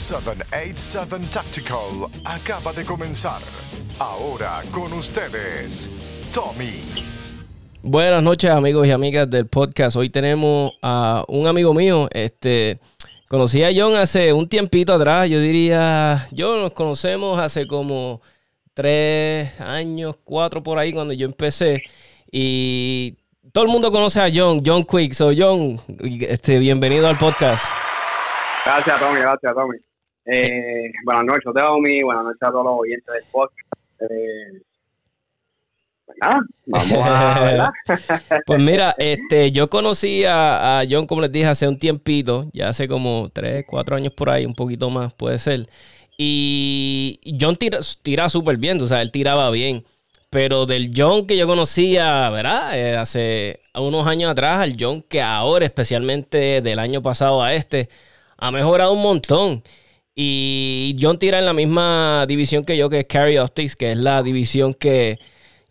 787 Tactical acaba de comenzar. Ahora con ustedes, Tommy. Buenas noches amigos y amigas del podcast. Hoy tenemos a un amigo mío, este, conocí a John hace un tiempito atrás, yo diría, yo nos conocemos hace como tres años, cuatro por ahí cuando yo empecé y todo el mundo conoce a John, John Quick. So John, este, bienvenido al podcast. Gracias Tommy, gracias Tommy. Eh, buenas noches, Tommy. Buenas noches a todos los oyentes del podcast. Eh, pues nada, vamos a, ¿verdad? Pues mira, este, yo conocí a, a John, como les dije, hace un tiempito, ya hace como tres, cuatro años por ahí, un poquito más puede ser. Y John tira, tira súper bien, o sea, él tiraba bien. Pero del John que yo conocía, ¿verdad? Eh, hace unos años atrás, al John que ahora, especialmente del año pasado a este, ha mejorado un montón. Y John tira en la misma división que yo, que es Carry Optics, que es la división que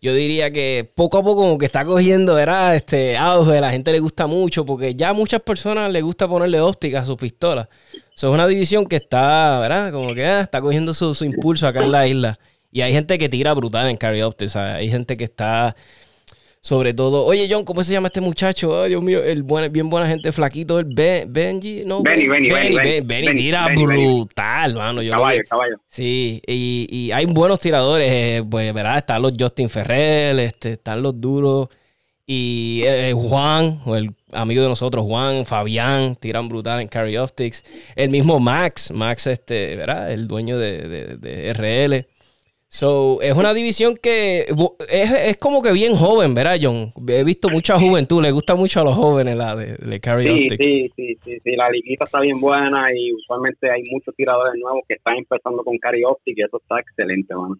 yo diría que poco a poco como que está cogiendo, ¿verdad? Este auge, la gente le gusta mucho, porque ya a muchas personas les gusta ponerle óptica a sus pistolas. Eso es una división que está, ¿verdad? Como que ah, está cogiendo su, su, impulso acá en la isla. Y hay gente que tira brutal en Carry Optics, Hay gente que está sobre todo, oye John, ¿cómo se llama este muchacho? Ay, Dios mío, el buen, bien buena gente, flaquito, el Benji, no, Benny, Benny, Benny, Benny, Benny, tira brutal, mano. Yo caballo, caballo. Sí, y, y, hay buenos tiradores, eh, pues, ¿verdad? Están los Justin Ferrell, este, están los duros, y eh, Juan, o el amigo de nosotros, Juan, Fabián, tiran brutal en Carry Optics. El mismo Max, Max, este, ¿verdad? El dueño de, de, de RL. So, es una división que es, es, como que bien joven, ¿verdad, John? He visto mucha juventud, le gusta mucho a los jóvenes la de, de Carry sí. Sí, sí, sí, sí, la liguita está bien buena y usualmente hay muchos tiradores nuevos que están empezando con Carry Optics y eso está excelente, mano.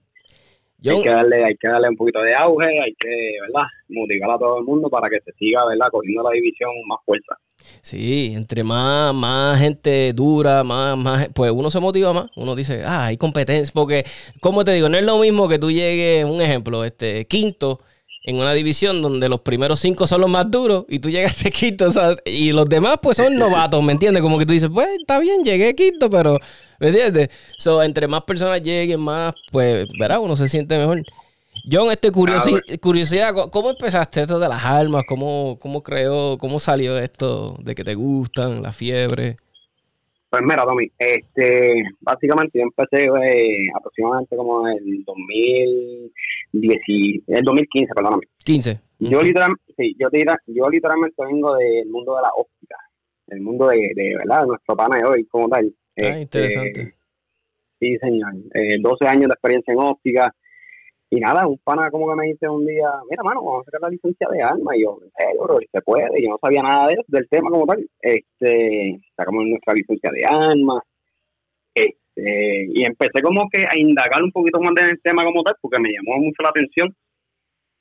John, hay, que darle, hay que darle un poquito de auge, hay que, ¿verdad? Motivar a todo el mundo para que se siga, ¿verdad? Cogiendo la división más fuerza. Sí, entre más, más gente dura, más, más, pues uno se motiva más. Uno dice, ah, hay competencia. Porque, como te digo, no es lo mismo que tú llegues, un ejemplo, este quinto en una división donde los primeros cinco son los más duros y tú llegaste quinto, o sea, y los demás pues son novatos, ¿me entiendes? Como que tú dices, pues está bien, llegué quinto, pero, ¿me entiendes? So, entre más personas lleguen, más, pues, verá, uno se siente mejor. John, este curiosi curiosidad, ¿cómo empezaste esto de las armas? ¿Cómo, ¿Cómo creó, cómo salió esto de que te gustan, la fiebre? Pues mira, Tommy, este, básicamente yo empecé eh, aproximadamente como en el 2010, el 2015, perdóname. 15. Yo, literalmente, sí, yo, yo literalmente vengo del mundo de la óptica, el mundo de, de ¿verdad? nuestro pana de hoy como tal. Ah, este, interesante. Sí, señor. Eh, 12 años de experiencia en óptica. Y nada, un pana como que me dice un día, mira, mano, vamos a sacar la licencia de arma. Y yo, en serio, bro, se puede. Yo no sabía nada de, del tema como tal. Este, sacamos nuestra licencia de armas. Este, y empecé como que a indagar un poquito más en el tema como tal, porque me llamó mucho la atención.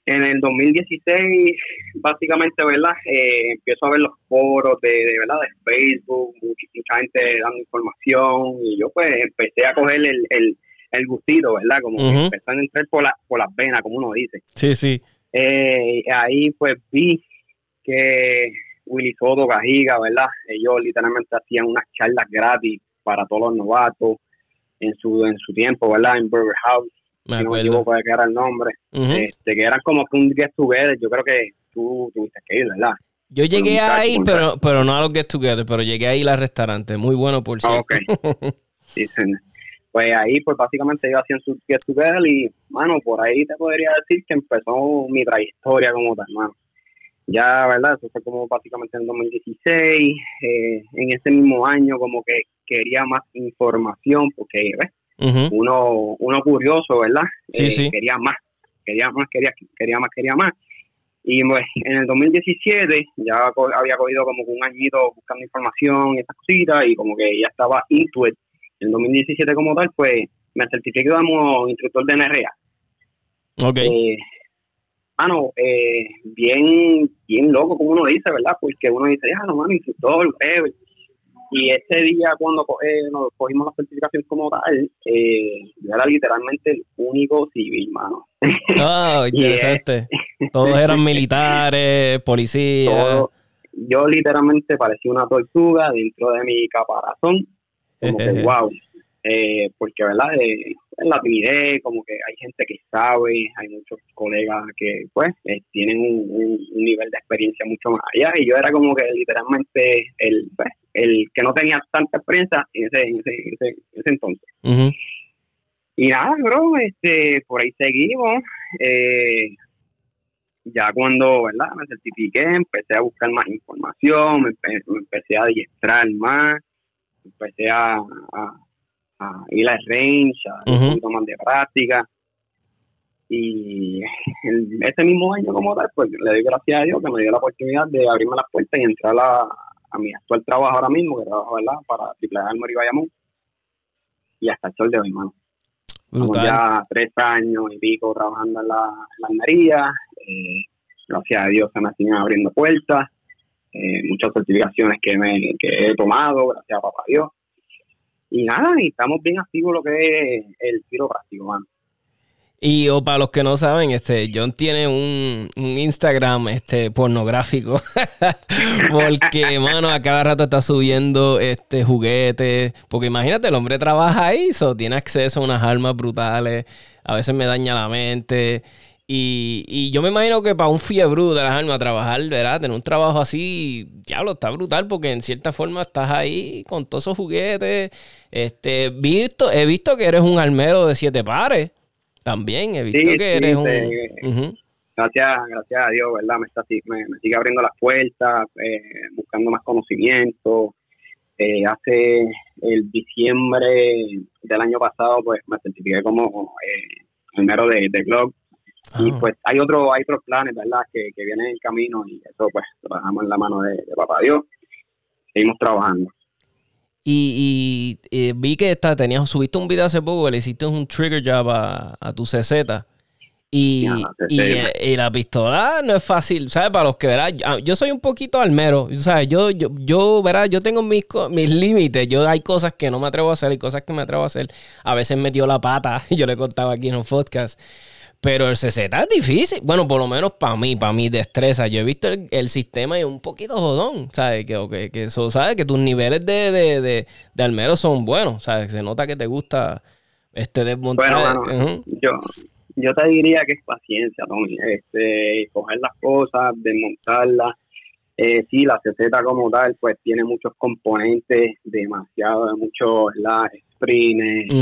En el 2016, básicamente, ¿verdad? Eh, empiezo a ver los foros de, de ¿verdad? De Facebook, mucha, mucha gente dando información. Y yo, pues, empecé a coger el, el el gustito, ¿verdad? Como que empezó a entrar por, la, por las venas, como uno dice. Sí, sí. Eh, ahí pues vi que Willy Soto, Gajiga, ¿verdad? Ellos literalmente hacían unas charlas gratis para todos los novatos en su en su tiempo, ¿verdad? En Burger House. Me si no me acuerdo. equivoco de que era el nombre. este, que eran como que un get together. Yo creo que tú tuviste que ir, ¿verdad? Yo llegué ahí, un pero, pero no a los Get Together, pero llegué ahí al restaurante. Muy bueno, por Ah, cierto. ok. Sí, sí. Pues ahí, pues básicamente ellos hacían su get together y, mano, por ahí te podría decir que empezó mi trayectoria como tal, mano. Ya, ¿verdad? Eso fue como básicamente en 2016. Eh, en ese mismo año como que quería más información porque, ¿ves? Uno, uno curioso, ¿verdad? Sí, Eh, sí. Quería más, quería más, quería, quería más, quería más. Y pues en el 2017 ya co- había cogido como que un añito buscando información y esas cositas y como que ya estaba into it. En el 2017 como tal, pues me certifiqué como instructor de NRA. Ok. Eh, mano, eh, bien, bien loco como uno dice, ¿verdad? Porque uno dice, ah, no, mano, instructor, whatever. Y ese día cuando eh, nos cogimos la certificación como tal, eh, yo era literalmente el único civil, mano. Ah, interesante. Todos eran militares, policías. Todo, yo literalmente parecía una tortuga dentro de mi caparazón como que wow, eh, porque verdad, eh, en la timidez, como que hay gente que sabe, hay muchos colegas que pues eh, tienen un, nivel de experiencia mucho más allá y yo era como que literalmente el, pues, el que no tenía tanta experiencia en ese, en ese, ese, entonces. Y nada, bro, este, por ahí seguimos. Eh, ya cuando ¿verdad? me certifiqué, empecé a buscar más información, me, empecé a adiestrar más, empecé a, a, ir al range, a hacer un poquito más de práctica. Y ese mismo año como tal, pues le doy gracias a Dios que me dio la oportunidad de abrirme las puertas y entrar a, a mi actual trabajo ahora mismo, que trabajo ¿verdad? para Triple A y Bayamón. Y hasta el sol de hoy, mano. ya tres años y pico trabajando en la, en la eh, gracias a Dios se me siguen abriendo puertas. Eh, muchas certificaciones que, me, que he tomado, gracias a papá Dios. Y nada, y estamos bien activos lo que es el tiro práctico, mano. Y o para los que no saben, este, John tiene un, Instagram este, pornográfico. porque, mano, a cada rato está subiendo este juguetes. Porque imagínate, el hombre trabaja ahí, so, tiene acceso a unas armas brutales. A veces me daña la mente. Y, y yo me imagino que para un fiebre de las armas trabajar, ¿verdad? Tener un trabajo así, diablo, está brutal porque en cierta forma estás ahí con todos esos juguetes. Este, visto, he visto que eres un armero de siete pares. También he visto que eres un... Gracias, gracias a Dios, ¿verdad? Me, está, me, sigue abriendo las puertas, eh, buscando más conocimiento. Eh, hace el diciembre del año pasado, pues me certifiqué como eh, primero de, de Y ah. pues hay, otro, hay otros planes, ¿verdad? Que, que vienen en camino y eso pues lo dejamos en la mano de, de Papá Dios. Seguimos trabajando. Y, eh, vi que está, tenías, subiste un video hace poco que le hiciste un trigger job a, tu CZ. Y, y, la pistola no es fácil, ¿sabes? Para los que verás, yo soy un poquito almero, ¿sabes? Yo, yo, yo verás, yo tengo mis, mis límites. Yo hay cosas que no me atrevo a hacer y cosas que me atrevo a hacer. A veces metió la pata, yo le he contado aquí en un podcast. Pero el CZ es difícil. Bueno, por lo menos para mí, para mi destreza. Yo he visto el, sistema y un poquito jodón, ¿sabes? Que, que, que eso, ¿sabes? Que tus niveles de, de, de, de almero son buenos, ¿sabes? Se nota que te gusta este desmontar. Bueno, yo, yo te diría que es paciencia, Tony. Este, coger las cosas, desmontarlas. Eh, sí, la CZ como tal, pues tiene muchos componentes, demasiado, muchos la sprints.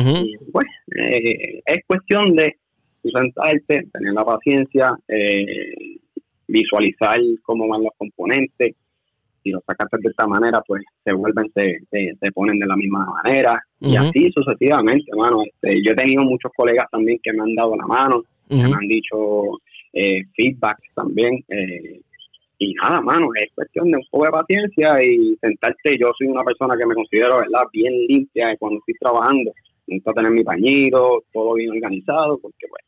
pues eh, es cuestión de sentarte, tener la paciencia, eh, visualizar cómo van los componentes. Si los sacaste de esta manera, pues se vuelven, se, se, ponen de la misma manera. Y así sucesivamente, hermano. Este, yo he tenido muchos colegas también que me han dado la mano, me han dicho eh, feedback también. Eh, y nada, mano, es cuestión de un poco de paciencia y sentarte. Yo soy una persona que me considero, ¿verdad?, bien limpia cuando estoy trabajando. Necesito tener mi pañito, todo bien organizado, porque, pues,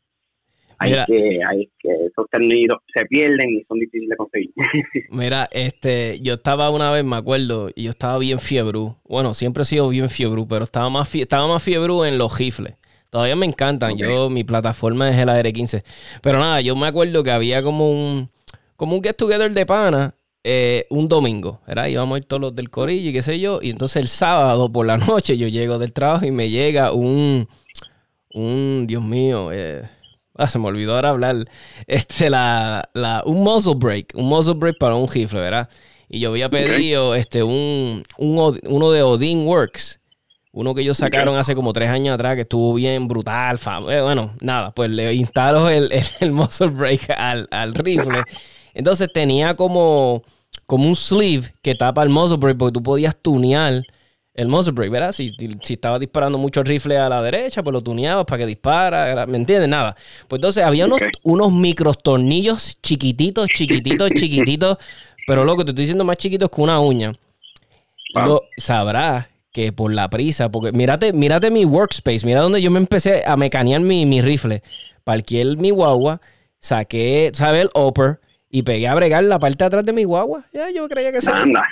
hay que, hay que, esos términos se pierden y son difíciles de conseguir. Mira, este, yo estaba una vez, me acuerdo, y yo estaba bien fiebre. Bueno, siempre he sido bien fiebre, pero estaba más, estaba más fiebre en los rifles. Todavía me encantan. Yo, mi plataforma es el AR-15. Pero nada, yo me acuerdo que había como un, como un get together de pana eh, un domingo, ¿verdad? Íbamos a ir todos los del corillo y qué sé yo. Y entonces el sábado por la noche yo llego del trabajo y me llega un, un, Dios mío, eh, Ah, se me olvidó ahora hablar. Este, la, la, un muzzle break. Un muzzle break para un rifle, ¿verdad? Y yo había pedido este, un, uno de Odin Works. Uno que ellos sacaron hace como tres años atrás, que estuvo bien brutal. Eh, bueno, nada, pues le instalo el, el, muzzle break al, al, rifle. Entonces tenía como, como un sleeve que tapa el muzzle break porque tú podías tunear el muzzle break, ¿verdad? Si, si estaba disparando mucho rifle a la derecha, pues lo tuneabas para que dispara, ¿me entiendes? Nada. Pues entonces había unos, unos micros tornillos chiquititos, chiquititos, chiquititos, pero loco, te estoy diciendo más chiquitos que una uña. Lo, sabrás que por la prisa, porque mírate, mírate mi workspace, mira donde yo me empecé a mecanear mi, mi rifle. Parqué mi guagua, saqué, ¿sabes? El upper y pegué a bregar la parte de atrás de mi guagua. Ya, yo creía que se...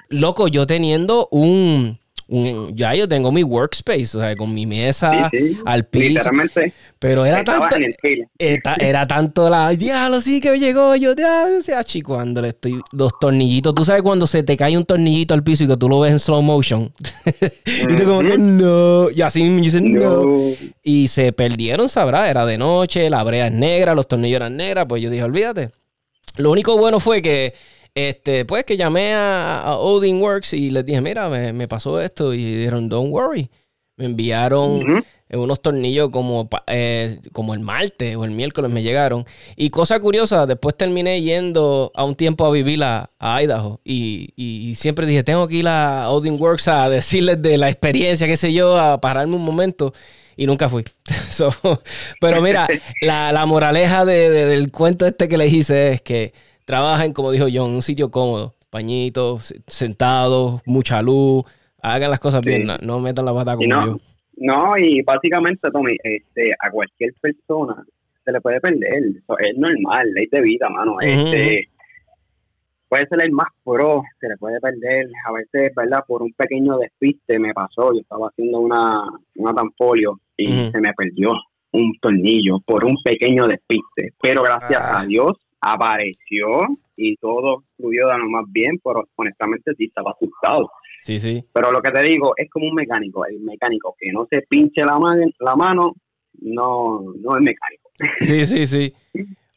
Loco, yo teniendo un ya yo tengo mi workspace, o sea, con mi mesa al piso. Literalmente. Pero era tanto. Era, tanto la. Diablo, sí que me llegó. Yo, diablo, sea chico, cuando le estoy. Los tornillitos. Tú sabes cuando se te cae un tornillito al piso y que tú lo ves en slow motion. y tú, como que no. Y así me dicen no. Y se perdieron, sabrá. Era de noche, la brea es negra, los tornillos eran negras. Pues yo dije, olvídate. Lo único bueno fue que este, pues que llamé a, Odin Works y les dije, mira, me, pasó esto. Y dijeron, don't worry. Me enviaron unos tornillos como, eh, como el martes o el miércoles me llegaron. Y cosa curiosa, después terminé yendo a un tiempo a vivir a, Idaho. Y, siempre dije, tengo que ir a Odin Works a decirles de la experiencia, qué sé yo, a pararme un momento y nunca fui. pero mira, la, moraleja del cuento este que les hice es que trabajen, como dijo John, en un sitio cómodo, pañitos, sentados, mucha luz, hagan las cosas bien, no, metan la pata como no, yo. No, y básicamente, Tommy, este, a cualquier persona se le puede perder, es normal, ley de vida, mano, este puede ser el más pro, se le puede perder, a veces, ¿verdad? Por un pequeño despiste me pasó, yo estaba haciendo una, una tampolio y se me perdió un tornillo por un pequeño despiste, pero gracias ah. a Dios apareció y todo fluyó de lo más bien, pero honestamente sí estaba asustado. Sí, sí. Pero lo que te digo es como un mecánico, el mecánico que no se pinche la, mano, la mano, no, no es mecánico. Sí, sí, sí.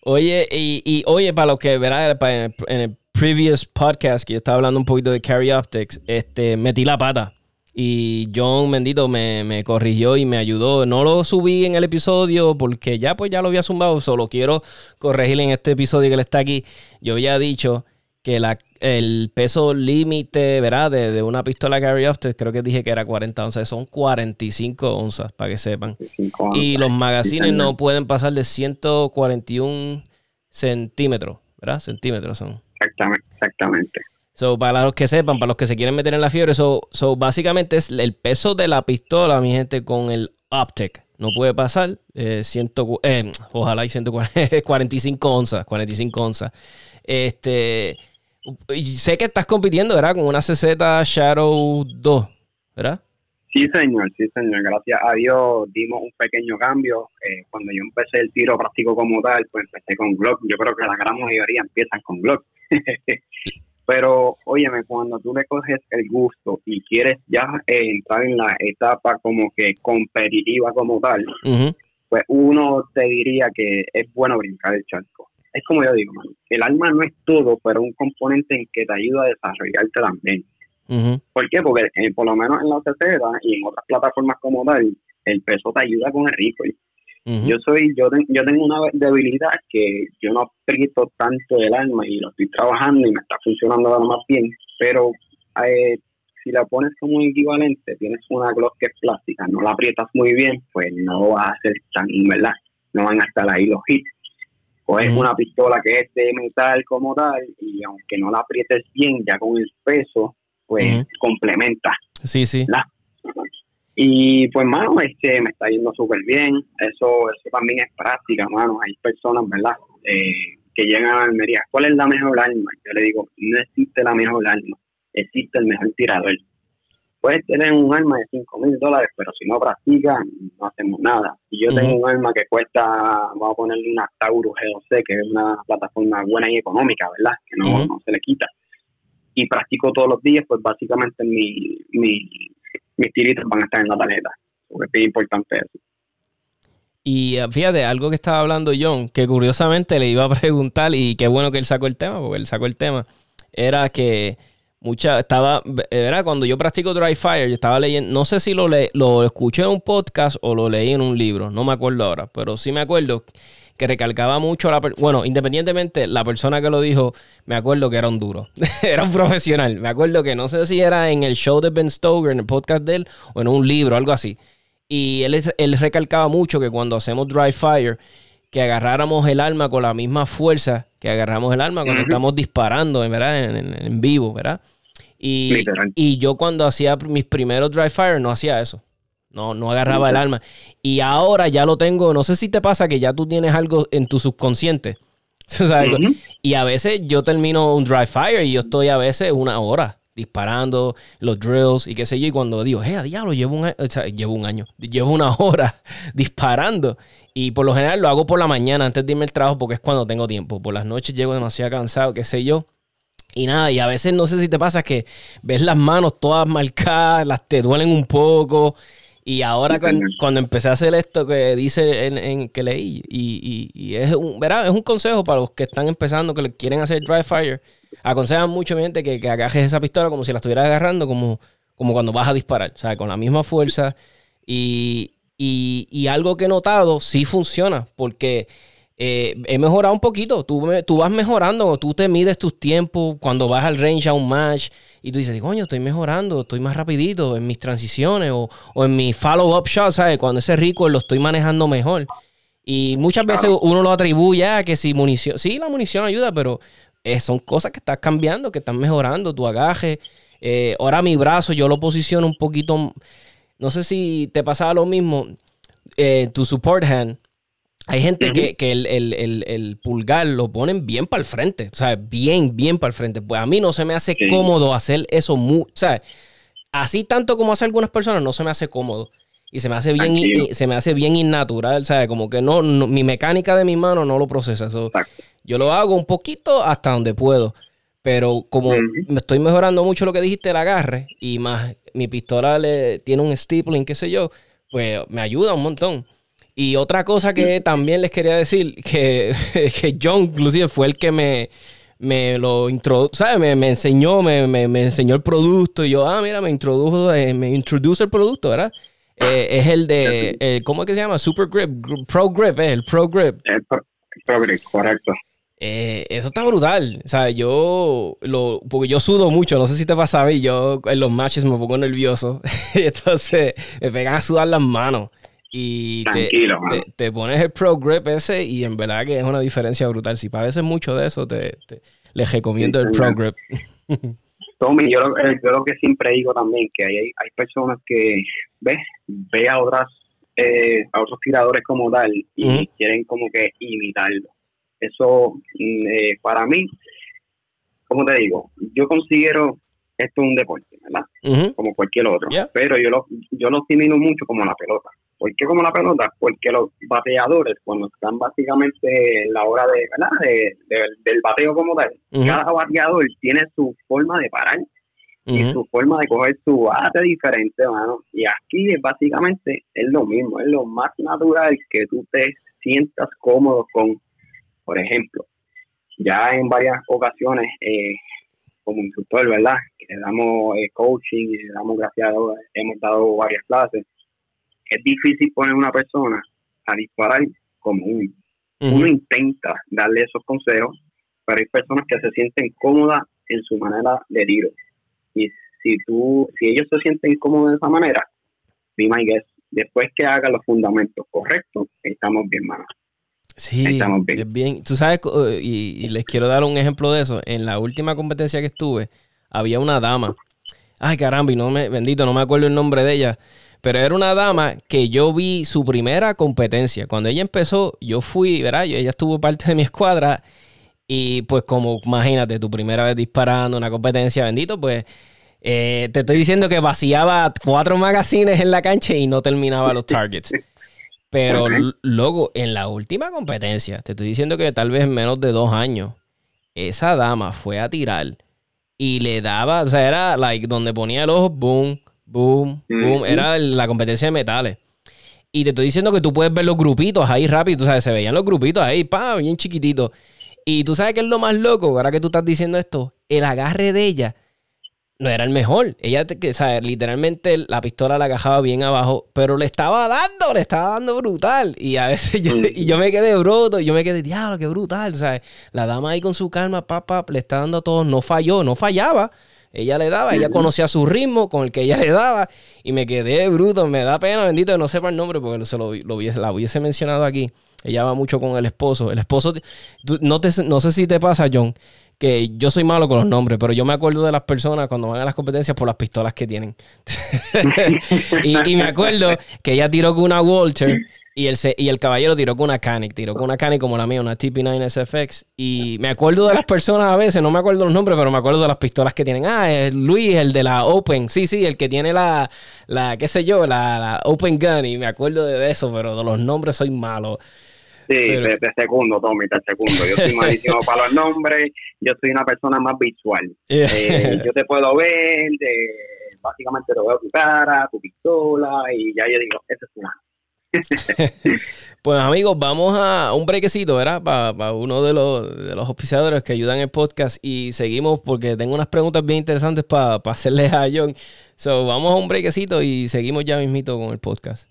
Oye, y, y oye, para lo que verá en el previous podcast que yo estaba hablando un poquito de Carry Optics, este, metí la pata. Y John Mendito me, me, corrigió y me ayudó. No lo subí en el episodio porque ya pues ya lo había zumbado. Solo quiero corregir en este episodio que él está aquí. Yo había dicho que la, el peso límite, ¿verdad? De, una pistola carry optic, creo que dije que era 40 onzas. Son 45 onzas, para que sepan. Y los magazines no pueden pasar de 141 centímetros, ¿verdad? Centímetros son. Exactamente, exactamente. So, para los que sepan, para los que se quieren meter en la fiebre, so, básicamente es el peso de la pistola, mi gente, con el optic. No puede pasar eh, ciento, eh, ojalá hay 145 onzas, 45 onzas. Este, sé que estás compitiendo, ¿verdad? Con una CZ Shadow 2, ¿verdad? Sí, señor, sí, señor. Gracias a Dios dimos un pequeño cambio. Eh, cuando yo empecé el tiro práctico como tal, pues empecé con Glock. Yo creo que la gran mayoría empiezan con Glock. Pero, óyeme, cuando tú le coges el gusto y quieres ya eh, entrar en la etapa como que competitiva como tal, pues uno te diría que es bueno brincar el charco. Es como yo digo, el alma no es todo, pero un componente en que te ayuda a desarrollarte también. ¿Por qué? Porque eh, por lo menos en la tercera y en otras plataformas como tal, el peso te ayuda con el rico. Yo soy, yo, yo tengo una debilidad que yo no aprieto tanto el alma y lo estoy trabajando y me está funcionando lo más bien, pero eh, si la pones como un equivalente, tienes una Glock que es plástica, no la aprietas muy bien, pues no va a ser tan, ¿verdad? No van a estar ahí los hits. O es una pistola que es de metal como tal y aunque no la aprietes bien, ya con el peso, pues complementa. Sí, sí. Y pues, mano, este, me está yendo súper bien. Eso, eso también es práctica, mano. Hay personas, ¿verdad? Eh, que llegan a Almería. ¿Cuál es la mejor arma? Yo le digo, no existe la mejor arma. Existe el mejor tirador. Puedes tener un arma de 5 mil dólares, pero si no practicas, no hacemos nada. Y yo tengo un arma que cuesta, vamos a ponerle una Taurus G12, que es una plataforma buena y económica, ¿verdad? Que no, no se le quita. Y practico todos los días, pues básicamente mi, mi mis tiritos van a estar en la tarjeta. Es importante eso. Y eh, fíjate, algo que estaba hablando John, que curiosamente le iba a preguntar, y qué bueno que él sacó el tema, porque él sacó el tema, era que mucha, estaba, era cuando yo practico dry fire, yo estaba leyendo, no sé si lo, le, lo escuché en un podcast o lo leí en un libro, no me acuerdo ahora, pero sí me acuerdo que recalcaba mucho la bueno, independientemente, la persona que lo dijo, me acuerdo que era un duro, era un profesional. Me acuerdo que no sé si era en el show de Ben Stoker, en el podcast de él, o en un libro, algo así. Y él, él recalcaba mucho que cuando hacemos dry fire, que agarráramos el arma con la misma fuerza que agarramos el arma cuando estamos disparando, ¿verdad? En, en, vivo, ¿verdad? Y, y, yo cuando hacía mis primeros dry fire no hacía eso. No, no agarraba el alma. Y ahora ya lo tengo. No sé si te pasa que ya tú tienes algo en tu subconsciente. Y a veces yo termino un dry fire y yo estoy a veces una hora disparando los drills y qué sé yo. Y cuando digo, eh, diablo, llevo un, o sea, llevo un año, llevo una hora disparando. Y por lo general lo hago por la mañana antes de irme al trabajo porque es cuando tengo tiempo. Por las noches llego demasiado cansado, qué sé yo. Y nada, y a veces no sé si te pasa que ves las manos todas marcadas, las te duelen un poco. Y ahora cuando, empecé a hacer esto que dice en, que leí, y, es, un, ¿verdad? es un consejo para los que están empezando, que quieren hacer dry fire, aconsejan mucho gente que, que agajes esa pistola como si la estuvieras agarrando, como, como cuando vas a disparar, o sea, con la misma fuerza. Y, y algo que he notado, sí funciona, porque eh, he mejorado un poquito. Tú, tú vas mejorando, tú te mides tus tiempos cuando vas al range a un match y tú dices, coño, estoy mejorando, estoy más rapidito en mis transiciones o, en mi follow-up shot, ¿sabes? Cuando ese rico lo estoy manejando mejor. Y muchas veces uno lo atribuye a que si munición, sí, la munición ayuda, pero eh, son cosas que estás cambiando, que están mejorando, tu agaje. Eh, ahora mi brazo yo lo posiciono un poquito, no sé si te pasaba lo mismo, tu support hand hay gente que, el, pulgar lo ponen bien para el frente, o sea, bien, bien para el frente. Pues a mí no se me hace cómodo hacer eso, o sea, así tanto como hace algunas personas, no se me hace cómodo. Y se me hace bien, se me hace bien innatural, ¿sabes? Como que no, mi mecánica de mi mano no lo procesa. yo lo hago un poquito hasta donde puedo. Pero como me estoy mejorando mucho lo que dijiste, el agarre, y más mi pistola le, tiene un stippling, qué sé yo, pues me ayuda un montón. Y otra cosa que también les quería decir, que, que John inclusive fue el que me, me lo introdujo, ¿sabes? Me, enseñó, me, enseñó el producto y yo, ah, mira, me introdujo, eh, me introduce el producto, ¿verdad? Eh, es el de, ¿cómo es que se llama? Super Grip, Pro Grip, es el Pro Grip. El Pro, Grip, correcto. Eh, eso está brutal. O sea, yo lo, porque yo sudo mucho, no sé si te pasa y yo en los matches me pongo nervioso. Entonces me pegan a sudar las manos. Y te, pones el Pro Grip ese y en verdad que es una diferencia brutal. Si padeces mucho de eso, te, les recomiendo el Pro Grip. Tommy, yo, eh, yo, lo que siempre digo también, que hay, hay personas que, ves, ve a otras eh, a otros tiradores como tal y quieren como que imitarlo. Eso, mm, eh, para mí, como te digo, yo considero esto un deporte, ¿verdad? Como cualquier otro. Pero yo lo, yo lo asimilo mucho como la pelota. ¿Por qué como la pelota? Porque los bateadores, cuando están básicamente en la hora de, ¿verdad? del bateo como tal, cada bateador tiene su forma de parar y su forma de coger su bate diferente, mano. Y aquí es básicamente es lo mismo, es lo más natural que tú te sientas cómodo con, por ejemplo, ya en varias ocasiones eh, como instructor, ¿verdad? Que le damos eh, coaching y le damos gracias a Dios, hemos dado varias clases es difícil poner una persona a disparar como uno. Uno intenta darle esos consejos, pero hay personas que se sienten cómodas en su manera de tiro. Y si tú, si ellos se sienten cómodos de esa manera, be my guess, después que hagan los fundamentos correctos, estamos bien, mano. Sí, estamos bien. bien. Tú sabes, y, y les quiero dar un ejemplo de eso. En la última competencia que estuve, había una dama. Ay, caramba, y no me, bendito, no me acuerdo el nombre de ella. Pero era una dama que yo vi su primera competencia. Cuando ella empezó, yo fui, ¿verdad? Ella estuvo parte de mi escuadra. Y pues como, imagínate, tu primera vez disparando una competencia, bendito, pues eh, te estoy diciendo que vaciaba cuatro magazines en la cancha y no terminaba los targets. Pero luego, en la última competencia, te estoy diciendo que tal vez en menos de dos años, esa dama fue a tirar y le daba, o sea, era like donde ponía el ojo, boom, boom, boom. Era la competencia de metales. Y te estoy diciendo que tú puedes ver los grupitos ahí rápido, tú sabes, se veían los grupitos ahí, pa, bien chiquititos. Y tú sabes que es lo más loco, ahora que tú estás diciendo esto, el agarre de ella no era el mejor. Ella, que, sabes, literalmente la pistola la agajaba bien abajo, pero le estaba dando, le estaba dando brutal. Y a veces yo, y yo me quedé bruto, yo me quedé, diablo, qué brutal, ¿sabes? La dama ahí con su calma, papá, le está dando a todos, no falló, no fallaba. Ella le daba, ella conocía su ritmo con el que ella le daba y me quedé bruto, me da pena, bendito, no sepa el nombre porque se lo, lo hubiese, la hubiese mencionado aquí. Ella va mucho con el esposo. El esposo, no, te, no sé si te pasa, John, que yo soy malo con los nombres, pero yo me acuerdo de las personas cuando van a las competencias por las pistolas que tienen. y, me acuerdo que ella tiró con una Walter Y el, y el caballero tiró con una Canic, tiró con una Canic como la mía, una TP9 SFX. Y me acuerdo de las personas a veces, no me acuerdo los nombres, pero me acuerdo de las pistolas que tienen. Ah, es Luis, el de la Open. Sí, sí, el que tiene la, la qué sé yo, la, Open Gun. Y me acuerdo de eso, pero de los nombres soy malo. Sí, de, segundo, Tommy, de segundo. Yo soy malísimo para los nombres. Yo soy una persona más visual. Eh, yo te puedo ver, básicamente te veo tu cara, tu pistola, y ya yo digo, ese es una pues amigos, vamos a un brequecito, ¿verdad? Para uno de los, de los auspiciadores que ayudan el podcast y seguimos porque tengo unas preguntas bien interesantes para hacerle a John. So, vamos a un brequecito y seguimos ya mismito con el podcast.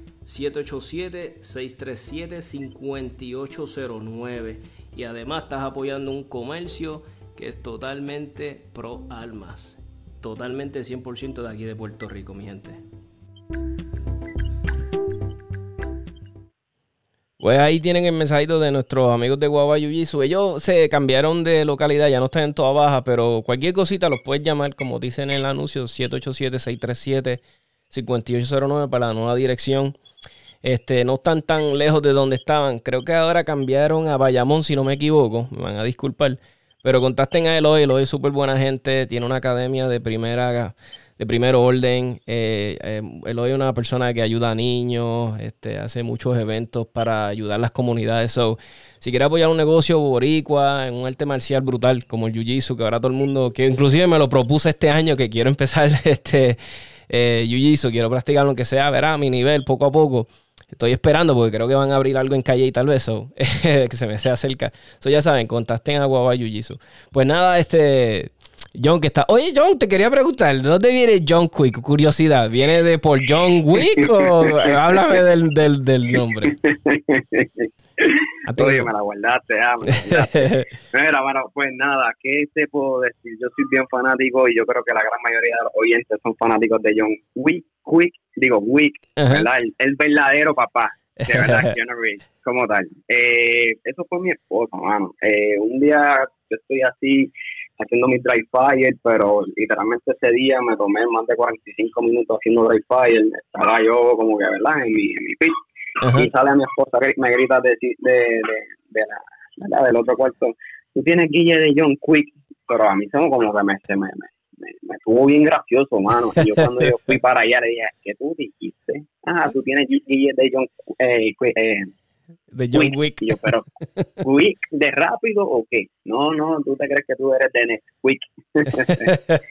787-637-5809. Y además estás apoyando un comercio que es totalmente pro almas. Totalmente 100% de aquí de Puerto Rico, mi gente. Pues ahí tienen el mensajito de nuestros amigos de Guava Jiu Ellos se cambiaron de localidad, ya no están en toda baja, pero cualquier cosita los puedes llamar, como dicen en el anuncio, 787-637-5809 para la nueva dirección. Este, no están tan lejos de donde estaban. Creo que ahora cambiaron a Bayamón, si no me equivoco. Me van a disculpar. Pero contacten a Eloy, Eloy es súper buena gente, tiene una academia de primera de primer orden. Eh, eh, Eloy es una persona que ayuda a niños, este, hace muchos eventos para ayudar a las comunidades. So, si quieres apoyar un negocio boricua, en un arte marcial brutal como el Jiu-Jitsu, que ahora todo el mundo, que inclusive me lo propuse este año, que quiero empezar este eh, Jiu-Jitsu, quiero practicar lo que sea, verá, mi nivel, poco a poco. Estoy esperando porque creo que van a abrir algo en calle y tal vez, so, que se me sea cerca. Eso ya saben, contacten a Guava Jiu Pues nada, este. John que está. Oye, John, te quería preguntar, ¿de dónde viene John Quick? Curiosidad, ¿viene de por John Wick o háblame del, del, del nombre? Oye, me la guardaste, ah, Mira, bueno, pues nada, ¿qué te puedo decir? Yo soy bien fanático y yo creo que la gran mayoría de los oyentes son fanáticos de John Wick, Quick, digo Wick, ¿verdad? El, verdadero papá, de verdad, Keanu Reeves, como tal. Eh, eso fue mi esposa, mano. Eh, un día yo estoy así haciendo mi dry fire, pero literalmente ese día me tomé más de 45 minutos haciendo dry fire. Estaba yo como que, ¿verdad? En mi, en mi pit y sale a mi esposa, me grita de, de, de, la, del otro cuarto, tú tienes guille de John Quick, pero a mí como que me, se me, me, me, estuvo bien gracioso, mano. Y yo cuando yo fui para allá le dije, ¿qué tú dijiste? Ah, tú tienes guille de John eh, eh, de John Wick. yo, pero, ¿Wick de rápido o qué? No, no, tú te crees que tú eres de Wick.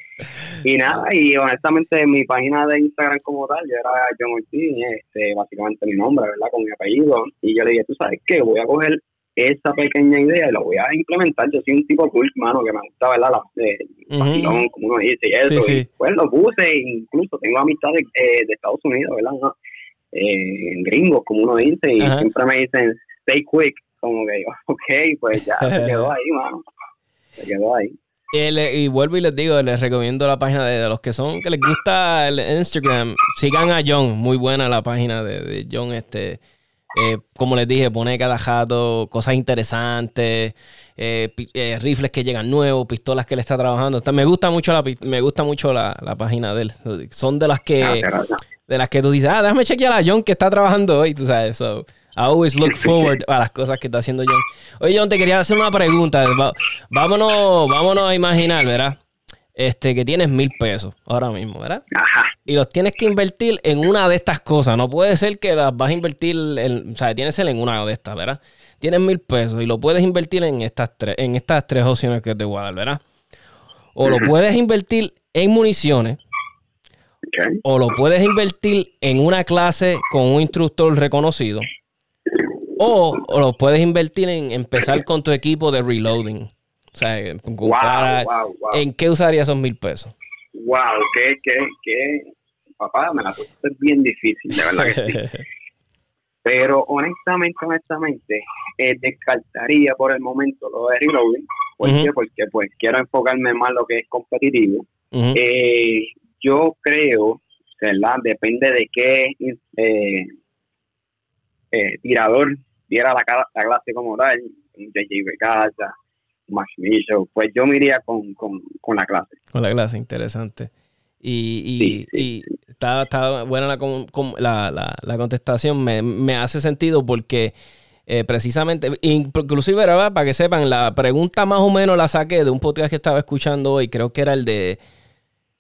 y nada, y honestamente mi página de Instagram como tal, yo era John Ortiz, este, básicamente mi nombre, ¿verdad? Con mi apellido. Y yo le dije, tú sabes qué, voy a coger esa pequeña idea y la voy a implementar. Yo soy un tipo cool, mano, que me gusta, ¿verdad? La, eh, como uno dice, y eso. Y pues lo puse, incluso tengo amistades eh, de Estados Unidos, ¿verdad? Eh, gringos, como uno dice, y siempre me dicen, stay quick, como que yo, ok, pues ya se quedó ahí, mano. Se quedó ahí. Y, vuelvo y les digo, les recomiendo la página de, los que son, que les gusta el Instagram, sigan a John, muy buena la página de, John, este, eh, como les dije, pone cada jato cosas interesantes, eh, eh, rifles que llegan nuevos, pistolas que le está trabajando. me gusta mucho la me gusta mucho la, página de él. Son de las que de las que tú dices, ah, déjame chequear a John que está trabajando hoy, tú sabes. So, I always look forward a las cosas que está haciendo John. Oye, John, te quería hacer una pregunta. vámonos, vámonos a imaginar, ¿verdad? Este, que tienes mil pesos ahora mismo, ¿verdad? Ajá. Y los tienes que invertir en una de estas cosas. No puede ser que las vas a invertir, en, o sea, tienes que ser en una de estas, ¿verdad? Tienes mil pesos y lo puedes invertir en estas tres, en estas tres opciones que te voy a dar, ¿verdad? O lo puedes invertir en municiones, o lo puedes invertir en una clase con un instructor reconocido. O, lo puedes invertir en empezar con tu equipo de reloading. O sea, ¿en qué usaría esos mil pesos? wow, qué, qué, qué, papá, me la puse bien difícil, de verdad que sí. Pero honestamente, honestamente, eh, descartaría por el momento lo de reloading. ¿Por qué? Porque pues quiero enfocarme más en lo que es competitivo. eh, yo creo, ¿verdad? Depende de qué eh, tirador diera la, la, clase como tal, JJ Becasa, Mitchell, pues yo me iría con, con, con la clase. Con la clase, interesante. Y, y, y está, está, buena la, la, la, contestación, me, me, hace sentido porque eh, precisamente, inclusive para que sepan, la pregunta más o menos la saqué de un podcast que estaba escuchando hoy, creo que era el de,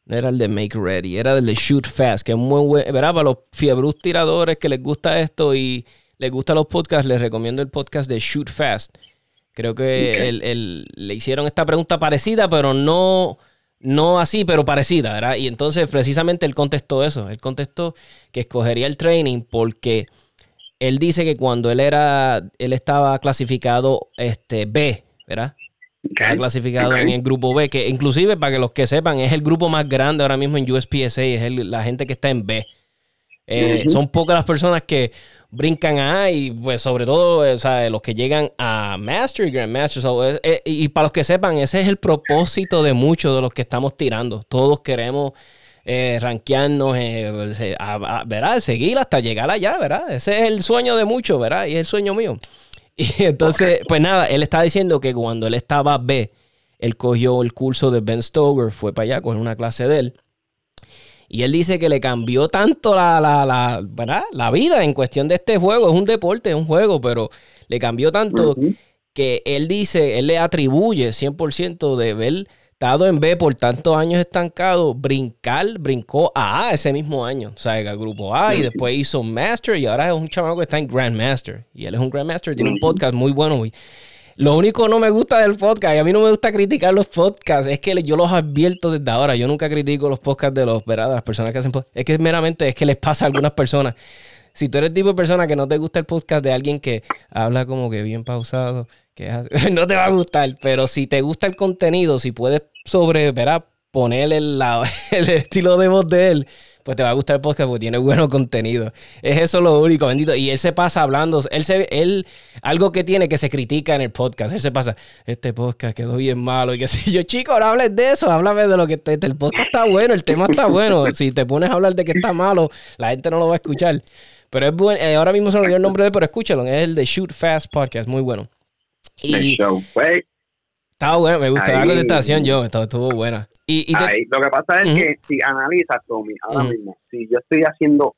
no era el de Make Ready, era el de Shoot Fast, que es muy bueno, ¿verdad? Para los fiebrus tiradores que les gusta esto y les gustan los podcasts, les recomiendo el podcast de Shoot Fast. Creo que el, el, le hicieron esta pregunta parecida, pero no no así, pero parecida, ¿verdad? Y entonces precisamente él contestó eso, él contestó que escogería el training porque él dice que cuando él era, él estaba clasificado este, B, ¿verdad? Estaba clasificado en el grupo B, que inclusive para que los que sepan, es el grupo más grande ahora mismo en USPSA, es la gente que está en B. Eh, son pocas las personas que brincan a y pues sobre todo o sea, los que llegan a Master y Grandmaster. Eh, eh, y para los que sepan, ese es el propósito de muchos de los que estamos tirando. Todos queremos eh, rankearnos, eh, a, ¿verdad? Seguir hasta llegar allá, ¿verdad? Ese es el sueño de muchos, ¿verdad? Y es el sueño mío. Y entonces, pues nada, él está diciendo que cuando él estaba B, él cogió el curso de Ben Stoker, fue para allá, con una clase de él. Y él dice que le cambió tanto la, la, la, ¿verdad? la vida en cuestión de este juego. Es un deporte, es un juego, pero le cambió tanto que él dice, él le atribuye 100% de haber estado en B por tantos años estancado, brincar, brincó a A ese mismo año. O sea, el grupo A y después hizo Master y ahora es un chamaco que está en Grandmaster. Y él es un Grandmaster, tiene un podcast muy bueno. Lo único que no me gusta del podcast, y a mí no me gusta criticar los podcasts, es que yo los advierto desde ahora. Yo nunca critico los podcasts de, los, ¿verdad? las personas que hacen podcasts. Es que meramente es que les pasa a algunas personas. Si tú eres el tipo de persona que no te gusta el podcast de alguien que habla como que bien pausado, que no te va a gustar. Pero si te gusta el contenido, si puedes sobre. Poner el, el estilo de voz de él, pues te va a gustar el podcast porque tiene bueno contenido. Es eso lo único, bendito. Y él se pasa hablando, él se, él, algo que tiene que se critica en el podcast, él se pasa, este podcast quedó bien malo y que si yo, chico, no hables de eso, háblame de lo que te, el podcast está bueno, el tema está bueno. Si te pones a hablar de que está malo, la gente no lo va a escuchar. Pero es bueno, eh, ahora mismo se me olvidó el nombre de él, pero escúchalo, es el de Shoot Fast Podcast, muy bueno. Y, estaba bueno, me gustó la contestación yo, estuvo buena. Y, lo que pasa es que si analizas, Tommy, ahora mismo, si yo estoy haciendo,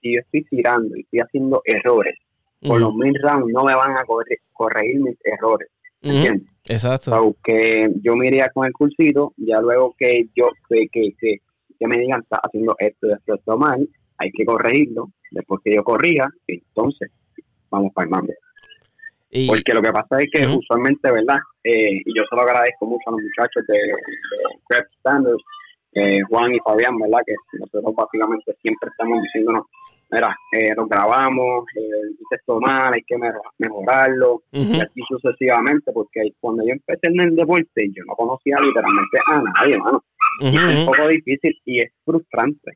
si yo estoy tirando y estoy haciendo errores, por los mil rounds no me van a corregir mis errores. ¿Entiendes? Exacto. que yo me iría con el cursito, ya luego que yo que, que, que, me digan, está haciendo esto, esto, esto mal, hay que corregirlo. Después que yo corrija, entonces vamos para el mando. Porque lo que pasa es que usualmente, ¿verdad? Eh, y yo se lo agradezco mucho a los muchachos de, de Standards, eh, Juan y Fabián, ¿verdad? Que nosotros básicamente siempre estamos diciéndonos, mira, eh, lo grabamos, eh, dice esto mal, hay que mejorarlo, y así sucesivamente, porque cuando yo empecé en el deporte, yo no conocía literalmente a nadie, hermano. es un poco difícil y es frustrante.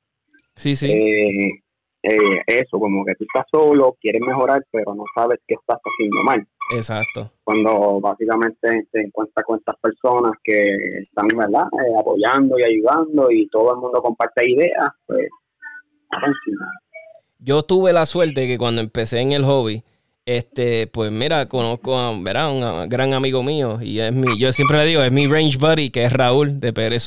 Sí, sí. Eh, eh, eso, como que tú estás solo, quieres mejorar, pero no sabes qué estás haciendo mal. Exacto. Cuando básicamente te encuentras con estas personas que están, ¿verdad?, eh, apoyando y ayudando y todo el mundo comparte ideas, pues, Yo tuve la suerte que cuando empecé en el hobby, este, pues mira, conozco a ¿verdad? un gran amigo mío y es mi, yo siempre le digo, es mi range buddy, que es Raúl de Pérez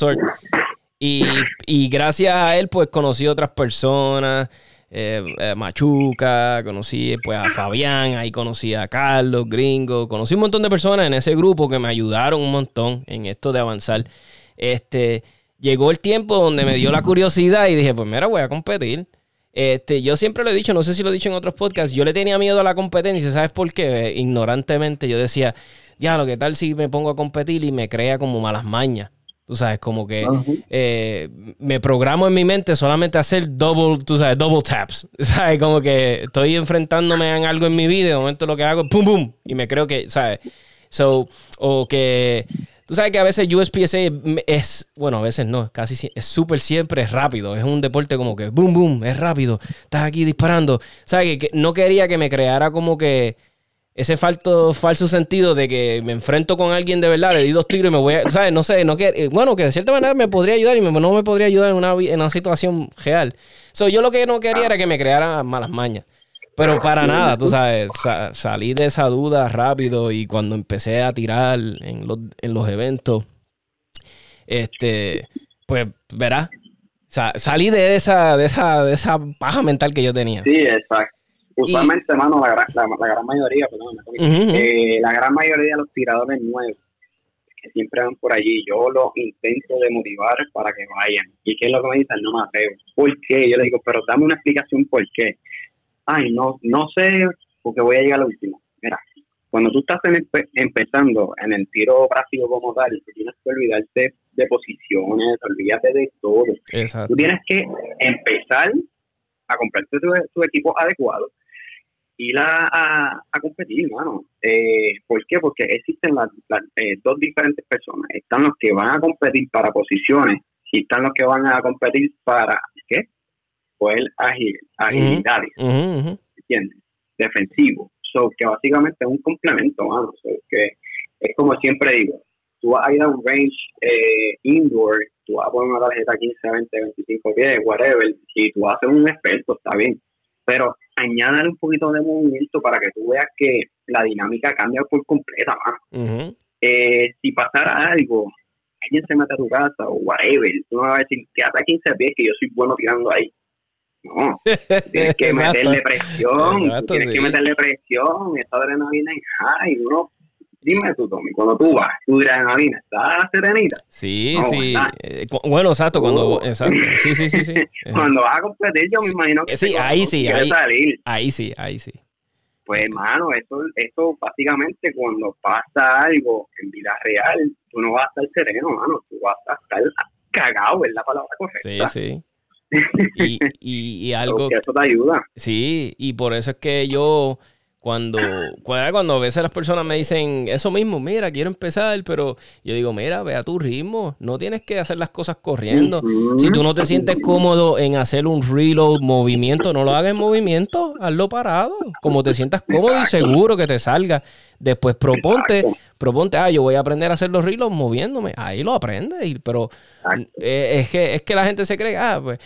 Y, y gracias a él, pues conocí otras personas, eh, eh, Machuca, conocí pues a Fabián, ahí conocí a Carlos, Gringo, conocí un montón de personas en ese grupo que me ayudaron un montón en esto de avanzar. Este, llegó el tiempo donde me dio la curiosidad y dije, pues mira, voy a competir. Este, yo siempre lo he dicho, no sé si lo he dicho en otros podcasts, yo le tenía miedo a la competencia, ¿sabes por qué? Ignorantemente yo decía, ya, lo que tal si me pongo a competir y me crea como malas mañas. Tú sabes, como que eh, me programo en mi mente solamente hacer double, tú sabes, double taps. ¿Sabes? Como que estoy enfrentándome en algo en mi vida y de momento lo que hago es pum, pum. Y me creo que, ¿sabes? So, o que Tú sabes que a veces USPSA es, bueno, a veces no, casi es súper siempre es rápido. Es un deporte como que boom, boom, es rápido. Estás aquí disparando. ¿Sabes? Que, no quería que me creara como que ese falto, falso sentido de que me enfrento con alguien de verdad, le di dos tiros y me voy a, ¿sabes? No sé, no que, bueno, que de cierta manera me podría ayudar y no me podría ayudar en una, en una situación real. So, yo lo que no quería era que me creara malas mañas. Pero para nada, tú sabes, salí de esa duda rápido y cuando empecé a tirar en los, en los eventos, este, pues verás, salí de esa, de esa, de esa paja mental que yo tenía. Sí, exacto. Usualmente, hermano, la, la, gran mayoría, perdón, eh, la gran mayoría de los tiradores nuevos que siempre van por allí, yo los intento de motivar para que vayan. ¿Y qué es lo que me dicen? No me atrevo. ¿Por qué? Yo le digo, pero dame una explicación por qué ay, no, no sé, porque voy a llegar a lo último. Mira, cuando tú estás empezando en el tiro práctico como tal, tienes que olvidarte de posiciones, olvídate de todo. Tú tienes que empezar a comprarte tu, equipo adecuado y a, a, competir, mano. Eh, ¿Por qué? Porque existen las, eh, dos diferentes personas. Están los que van a competir para posiciones y están los que van a competir para, ¿qué? pues agil, agilidades, ¿entiendes? Defensivo. So, que básicamente es un complemento, mano. que es como siempre digo, tú vas a ir a un range eh, indoor, tú vas a poner una tarjeta 15, 20, 25 pies, whatever, y tú vas a ser un experto, está bien. Pero añádale un poquito de movimiento para que tú veas que la dinámica cambia por completa. Eh, si pasara algo, alguien se mete a tu casa o whatever, tú no vas a decir, quédate a 15 pies que yo soy bueno tirando ahí. No, tienes que meterle presión, tienes que meterle presión, esta adrenalina en high, uno, dime tú, Tommy, cuando tú vas, tu adrenalina está serenita. Sí, sí, eh, bueno, exacto, cuando, uh. exacto, sí, sí, sí, sí. cuando vas a competir, yo me imagino que sí, ahí sí, ahí, salir. ahí sí, ahí sí. Pues, hermano, esto, esto básicamente cuando pasa algo en vida real, tú no vas a estar sereno, hermano, tú vas a estar cagado, es la palabra correcta. Sí, sí. Y, y, algo... eso te ayuda. Sí, y por eso es que yo cuando, cuando a veces las personas me dicen eso mismo, mira, quiero empezar, pero yo digo, mira, ve a tu ritmo, no tienes que hacer las cosas corriendo. Si tú no te sientes cómodo en hacer un reload movimiento, no lo hagas en movimiento, hazlo parado, como te sientas cómodo y seguro que te salga. Después proponte, proponte, ah, yo voy a aprender a hacer los reloads moviéndome, ahí lo aprendes, pero eh, es, que, es que la gente se cree, ah, pues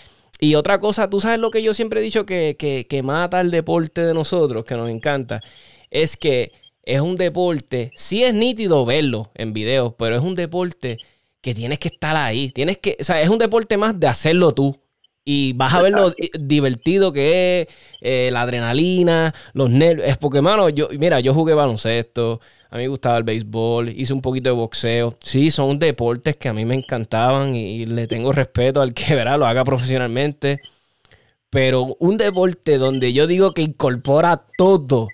y otra cosa, tú sabes lo que yo siempre he dicho que, que, mata el deporte de nosotros, que nos encanta, es que es un deporte, sí es nítido verlo en videos, pero es un deporte que tienes que estar ahí. Tienes que, o sea, es un deporte más de hacerlo tú. Y vas a ver lo divertido que es, eh, la adrenalina, los nervios. Es porque, mano, yo, mira, yo jugué baloncesto, a mí me gustaba el béisbol, hice un poquito de boxeo. Sí, son deportes que a mí me encantaban y, le tengo respeto al que verá, lo haga profesionalmente. Pero un deporte donde yo digo que incorpora todo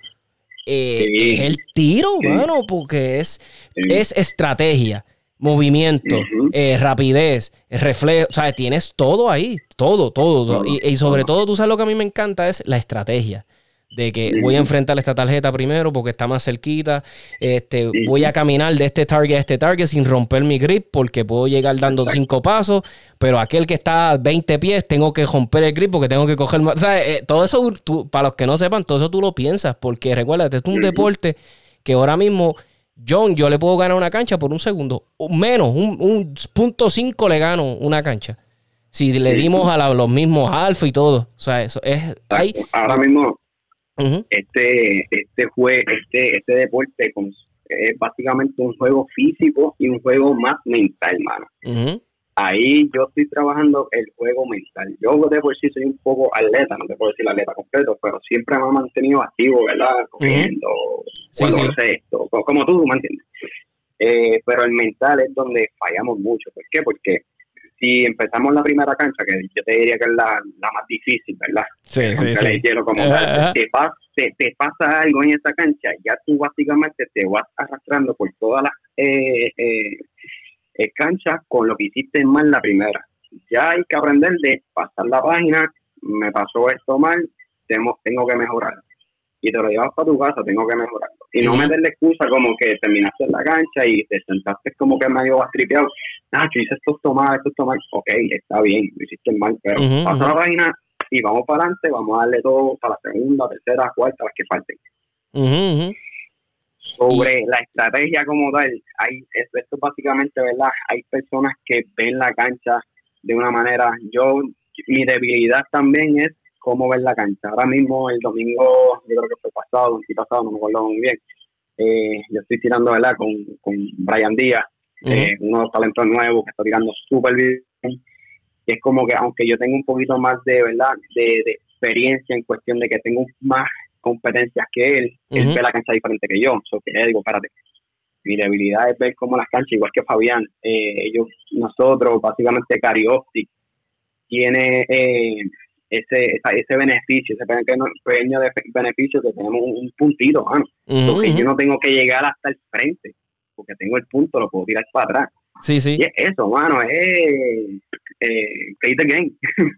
eh, es el tiro, mano, porque es, es estrategia, movimiento, eh, rapidez, reflejo, o sea, tienes todo ahí, todo, todo. y, y, sobre todo, tú sabes lo que a mí me encanta es la estrategia de que voy a enfrentar esta tarjeta primero porque está más cerquita, este, voy a caminar de este target a este target sin romper mi grip porque puedo llegar dando cinco pasos, pero aquel que está a 20 pies tengo que romper el grip porque tengo que coger más, o sea, eh, todo eso, para los que no sepan, todo eso tú lo piensas porque recuerda, este es un deporte que ahora mismo... John, yo le puedo ganar una cancha por un segundo, menos, un, punto cinco le gano una cancha. Si le dimos a los mismos alfa y todo. O sea, eso es. Ahí, ahora mismo, este, este, fue, este, este deporte es básicamente un juego físico y un juego más mental, mano. Ahí yo estoy trabajando el juego mental. Yo de por sí soy un poco atleta, no te puedo decir atleta completo, pero siempre me he mantenido activo, ¿verdad? Cogiendo, esto, como tú, ¿me entiendes? Eh, pero el mental es donde fallamos mucho. ¿Por qué? Porque si empezamos la primera cancha, que yo te diría que es la, más difícil, ¿verdad? Sí, sí, sí. Como te, pasa, te, pasa algo en esa cancha, ya tú básicamente te vas arrastrando por todas las eh, eh, eh, canchas con lo que hiciste mal la primera. Ya hay que aprender de pasar la página, me pasó esto mal, tengo, tengo que mejorar. Y te lo llevas para tu casa, tengo que mejorarlo. Y no meterle excusa como que terminaste en la cancha y te sentaste como que medio bastripeado. Ah, yo hice esto tomar, esto tomar. Ok, está bien, lo hiciste mal, pero pasa la página y vamos para adelante, vamos a darle todo para la segunda, tercera, cuarta, las que falten. Sobre la estrategia como tal, hay esto, esto básicamente, ¿verdad? Hay personas que ven la cancha de una manera, yo, mi debilidad también es cómo ver la cancha. Ahora mismo, el domingo, yo creo que fue pasado, el pasado, no me acuerdo muy bien, eh, yo estoy tirando, ¿verdad? Con, con Brian Díaz, eh, uno de los talentos nuevos que está tirando súper bien. Y es como que, aunque yo tengo un poquito más de, ¿verdad? De, experiencia en cuestión de que tengo más competencias que él, él ve la cancha diferente que yo. So que le digo, espérate, mi debilidad es ver cómo las canchas, igual que Fabián, eh, ellos, nosotros, básicamente Carioptic, tiene eh, ese, ese beneficio, ese pequeño beneficio que tenemos un, puntito, mano. porque yo no tengo que llegar hasta el frente, porque tengo el punto, lo puedo tirar para atrás. Sí, sí. Y es eso, mano, es eh, play the game.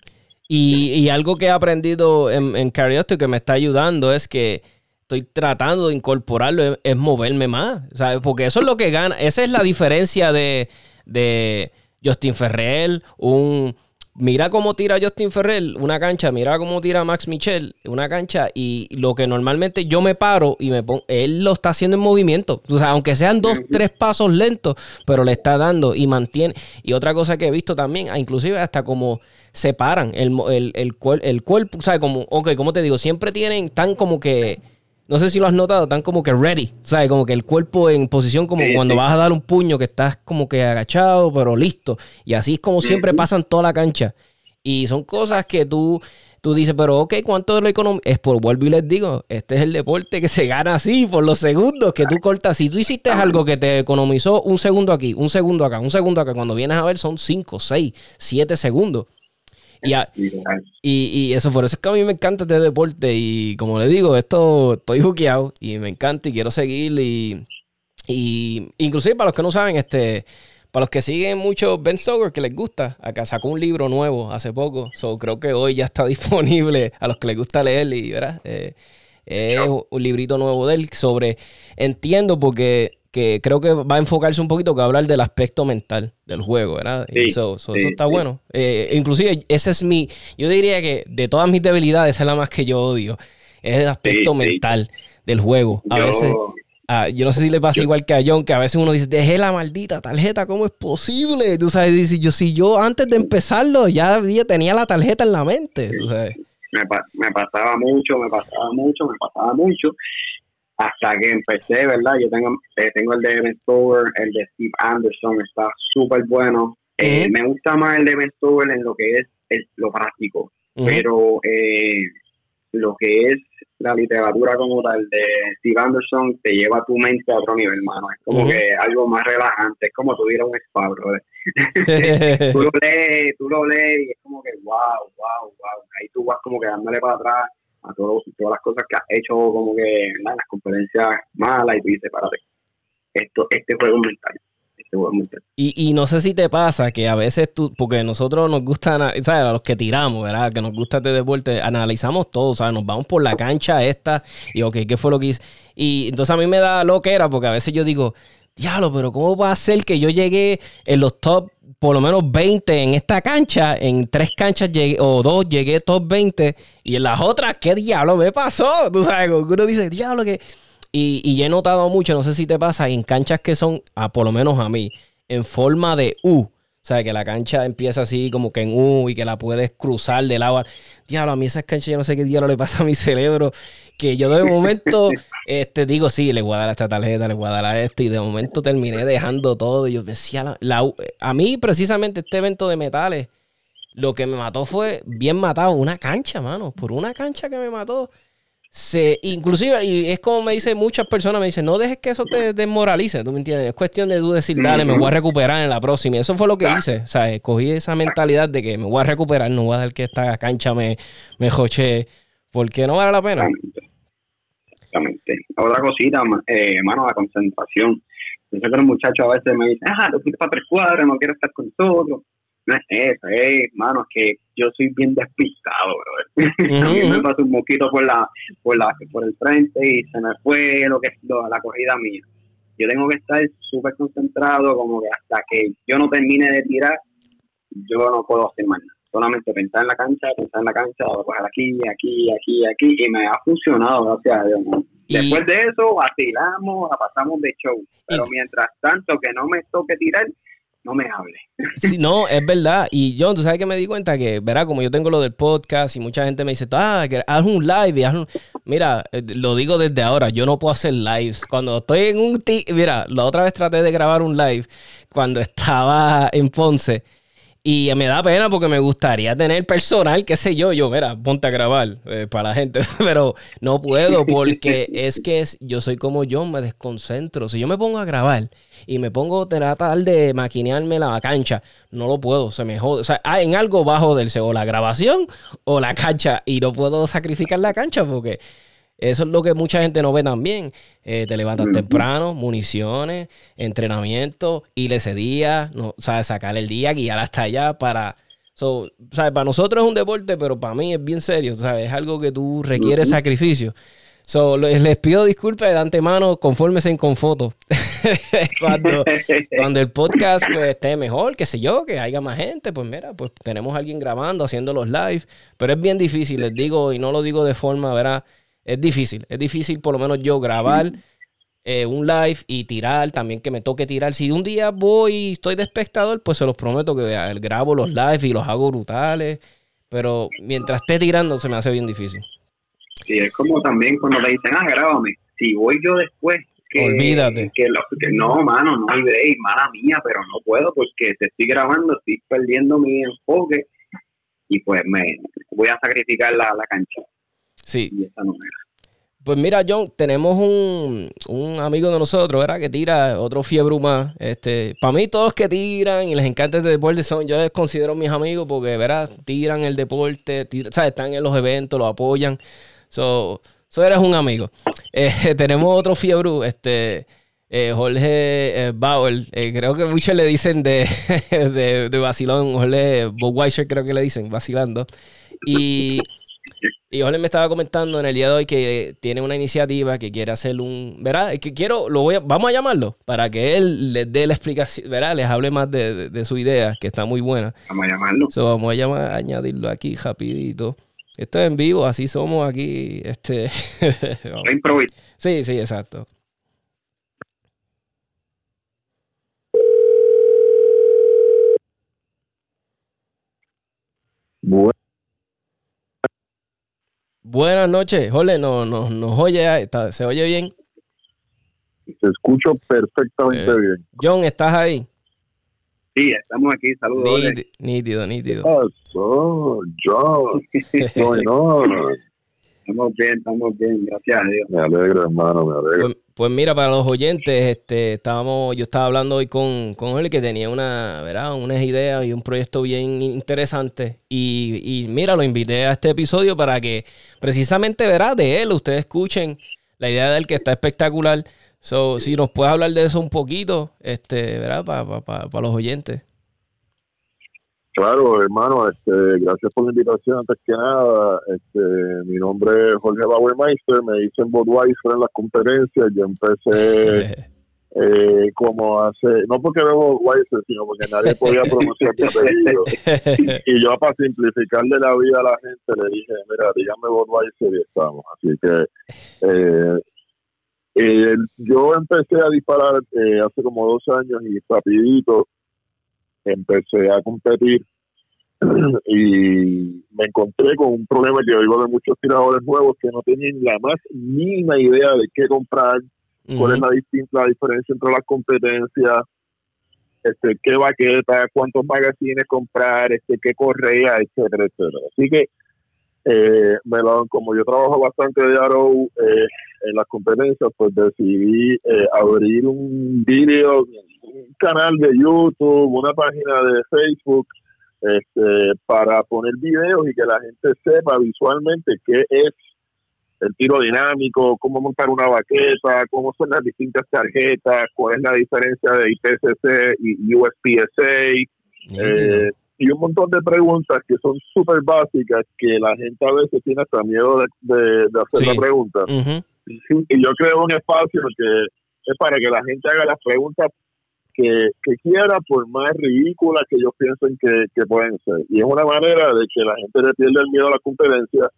y, y, algo que he aprendido en, en que me está ayudando es que estoy tratando de incorporarlo, es, moverme más, ¿sabes? Porque eso es lo que gana, esa es la diferencia de, de Justin Ferrell, un mira cómo tira Justin Ferrell una cancha, mira cómo tira Max Michel una cancha y lo que normalmente yo me paro y me pongo, él lo está haciendo en movimiento, o sea, aunque sean dos, tres pasos lentos, pero le está dando y mantiene. Y otra cosa que he visto también, ah, inclusive hasta como separan el, el, el, el cuerpo, o sea, como, ok, como te digo, siempre tienen tan como que no sé si lo has notado, están como que ready, ¿sabes? Como que el cuerpo en posición como cuando vas a dar un puño que estás como que agachado, pero listo. Y así es como siempre pasan toda la cancha. Y son cosas que tú, tú dices, pero ok, ¿cuánto de lo económico? Es por, vuelvo y les digo, este es el deporte que se gana así, por los segundos que tú cortas. Si tú hiciste algo que te economizó un segundo aquí, un segundo acá, un segundo acá, cuando vienes a ver son 5, 6, 7 segundos. Y, y, eso, por eso es que a mí me encanta este deporte. Y como le digo, esto estoy juqueado y me encanta y quiero seguir. Y, y inclusive para los que no saben, este, para los que siguen mucho Ben Stoker, que les gusta, acá sacó un libro nuevo hace poco. So, creo que hoy ya está disponible a los que les gusta leer y ¿verdad? Eh, es un librito nuevo de él sobre, entiendo porque que creo que va a enfocarse un poquito que va a hablar del aspecto mental del juego, ¿verdad? eso está bueno. Eh, inclusive, ese es mi, yo diría que de todas mis debilidades, es la más que yo odio, es el aspecto mental del juego. A veces, ah, yo no sé si le pasa igual que a John, que a veces uno dice, dejé la maldita tarjeta, ¿cómo es posible? Tú sabes, dice, yo, si yo antes de empezarlo ya tenía la tarjeta en la mente, Me, me pasaba mucho, me pasaba mucho, me pasaba mucho hasta que empecé, ¿verdad? Yo tengo, eh, tengo el de Ben Stover, el de Steve Anderson, está súper bueno. Eh, me gusta más el de Ben Stover en lo que es lo práctico, pero eh, lo que es la literatura como tal de Steve Anderson te lleva tu mente a otro nivel, hermano. Es como que algo más relajante, es como tuviera un spa, tú lo lees, tú lo lees y es como que wow, wow, wow. Ahí tú vas como que dándole para atrás a todos, todas las cosas que has hecho como que las conferencias malas y tú dices, párate, esto, este juego mental. Este juego es mental. Y, y no sé si te pasa que a veces tú, porque nosotros nos gusta, ¿sabes? A los que tiramos, ¿verdad? Que nos gusta este deporte, analizamos todo, ¿sabes? Nos vamos por la cancha esta y, ok, ¿qué fue lo que hice? Y entonces a mí me da lo que era, porque a veces yo digo, diablo, pero ¿cómo va a ser que yo llegué en los top, por lo menos 20 en esta cancha? En tres canchas llegué, o dos llegué top 20 y en las otras, ¿qué diablo me pasó? Tú sabes, uno dice, diablo, que... Y, y he notado mucho, no sé si te pasa, en canchas que son, a, por lo menos a mí, en forma de U. O sea, que la cancha empieza así como que en U y que la puedes cruzar del agua. Diablo, a mí esas canchas yo no sé qué diablo le pasa a mi cerebro. Que yo de momento este, digo, sí, le voy a dar a esta tarjeta, le voy a dar a esto. Y de momento terminé dejando todo. Y yo decía, a mí precisamente este evento de metales, lo que me mató fue bien matado, una cancha, mano. Por una cancha que me mató se, inclusive, y es como me dicen muchas personas, me dicen, no dejes que eso te desmoralice, ¿tú me entiendes? Es cuestión de tú decir, dale, me voy a recuperar en la próxima. Y eso fue lo que hice, o sea, cogí esa mentalidad de que me voy a recuperar, no voy a dejar que esta cancha me, me joche, porque no vale la pena. Exactamente. Otra cosita, eh, mano, la concentración. Yo sé que los muchachos a veces me dicen, ah, lo quieres para tres cuadras, no quiero estar con todo. No es eso, es, mano, que yo soy bien despistado, bro. También me pasó un mosquito por la, por la, por el frente y se me fue lo que la corrida mía. Yo tengo que estar súper concentrado, como que hasta que yo no termine de tirar, yo no puedo hacer más nada. Solamente pensar en la cancha, pensar en la cancha, bajar aquí, aquí, aquí, aquí, y me ha funcionado, gracias a Dios. Después de eso, vacilamos, la pasamos de show. Pero mientras tanto, que no me toque tirar, no me hable. No, es verdad. Y yo, tú sabes que me di cuenta que, verá, como yo tengo lo del podcast y mucha gente me dice, ah, que haz un live y haz un... Mira, eh, lo digo desde ahora, yo no puedo hacer lives. Cuando estoy en un... Mira, la otra vez traté de grabar un live cuando estaba en Ponce y me da pena porque me gustaría tener personal, qué sé yo, yo, mira, ponte a grabar eh, para la gente, pero no puedo porque es que yo soy como yo, me desconcentro. Si yo me pongo a grabar y me pongo a tratar de maquinearme la cancha, no lo puedo, se me jode. O sea, en algo bajo del o la grabación o la cancha y no puedo sacrificar la cancha porque eso es lo que mucha gente no ve también. Eh, te levantas temprano, municiones, entrenamiento, ir ese día, no, ¿sabes? sacar el día, guiar hasta allá para... ¿sabes? Para nosotros es un deporte, pero para mí es bien serio, ¿sabes? Es algo que tú requiere sacrificio. So, les, pido disculpas de antemano, confórmense con fotos. cuando, cuando, el podcast pues, esté mejor, qué sé yo, que haya más gente, pues mira, pues tenemos a alguien grabando, haciendo los live. Pero es bien difícil, les digo, y no lo digo de forma, ¿verdad? Es difícil. Es difícil por lo menos yo grabar eh, un live y tirar, también que me toque tirar. Si un día voy y estoy de espectador, pues se los prometo que grabo los live y los hago brutales. Pero mientras esté tirando se me hace bien difícil. Sí, es como también cuando te dicen, ah, grábame. Si voy yo después, que, Olvídate. Que, no, mano, no hay break, mala mía, pero no puedo porque te estoy grabando, estoy perdiendo mi enfoque y pues me voy a sacrificar la, la cancha. Sí. Pues mira, John, tenemos un, amigo de nosotros, ¿verdad? Que tira otro fiebre más. Este, para mí, todos que tiran y les encanta el deporte son, yo les considero mis amigos porque, ¿verdad? Tiran el deporte, ¿sabes? Están en los eventos, lo apoyan. So, so eres un amigo. Eh, tenemos otro fiebre, este, eh, Jorge eh, Bauer. creo que muchos le dicen de, de, de vacilón. Jorge Budweiser, creo que le dicen, vacilando. Y y Jorge me estaba comentando en el día de hoy que tiene una iniciativa que quiere hacer un, ¿verdad? Que quiero, lo voy a, vamos a llamarlo para que él les dé la explicación, ¿verdad? Les hable más de, su idea, que está muy buena. Vamos a llamarlo. vamos a llamar, añadirlo aquí rapidito. Esto es en vivo, así somos aquí. Este, sí, sí, exacto. Bueno. Buenas noches, Jole, nos no, no, oye, ¿se oye bien? Se escucho perfectamente eh, bien. John, ¿estás ahí? Sí, estamos aquí, saludos. Nítido, nítido. Oh, John. no, Estamos bien, estamos bien, gracias a Dios. Me alegro, hermano, me alegro. Pues, pues, mira, para los oyentes, este, estábamos, yo estaba hablando hoy con, con él que tenía una, ¿verdad? unas ideas y un proyecto bien interesante. Y, y mira, lo invité a este episodio para que precisamente, verá, de él, ustedes escuchen la idea de él que está espectacular. So, si nos puede hablar de eso un poquito, este, ¿verdad? Para los oyentes. Claro, hermano, este, gracias por la invitación. Antes que nada, este, mi nombre es Jorge Bauermeister, me dicen Budweiser en las conferencias. Yo empecé eh, como hace, no porque veo Budweiser, sino porque nadie podía pronunciar mi apellido. Y yo, para simplificarle la vida a la gente, le dije: Mira, dígame Budweiser y estamos. Así que eh, eh, yo empecé a disparar hace como dos años y rapidito empecé a competir y me encontré con un problema que digo de muchos tiradores nuevos que no tienen la más mínima idea de qué comprar, cuál es la, distinta, diferencia entre las competencias, este, qué baqueta, cuántos magazines comprar, este, qué correa, etcétera, etcétera. Así que eh, me lo, como yo trabajo bastante de Arrow eh, en las competencias, pues decidí eh, abrir un video un canal de YouTube, una página de Facebook, este, para poner videos y que la gente sepa visualmente qué es el tiro dinámico, cómo montar una baqueta, cómo son las distintas tarjetas, cuál es la diferencia de IPCC y USPSA, eh, y un montón de preguntas que son súper básicas que la gente a veces tiene hasta miedo de, hacer la pregunta. y, yo creo un espacio que es para que la gente haga las preguntas que, quiera, por más ridículas que ellos piensen que, pueden ser. Y es una manera de que la gente le pierda el miedo a la competencia,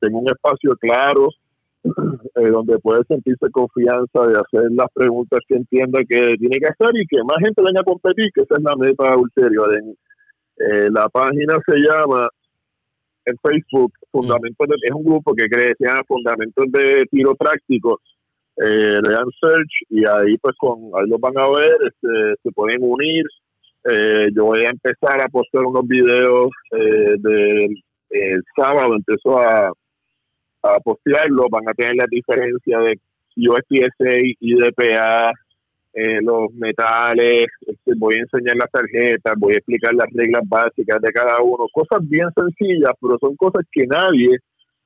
tenga un espacio claro, eh, donde puede sentirse confianza de hacer las preguntas que entienda que tiene que hacer y que más gente venga a competir, que esa es la meta ulterior. En, eh, la página se llama en Facebook Fundamentos de, es un grupo que cree se llama Fundamentos de Tiro Práctico. Eh, lean search y ahí pues con ahí los van a ver este, se pueden unir. Eh, yo voy a empezar a postear unos videos eh, del sábado empezó a, a postearlo. Van a tener la diferencia de USPSA y DPA eh, los metales este, voy a enseñar las tarjetas voy a explicar las reglas básicas de cada uno cosas bien sencillas pero son cosas que nadie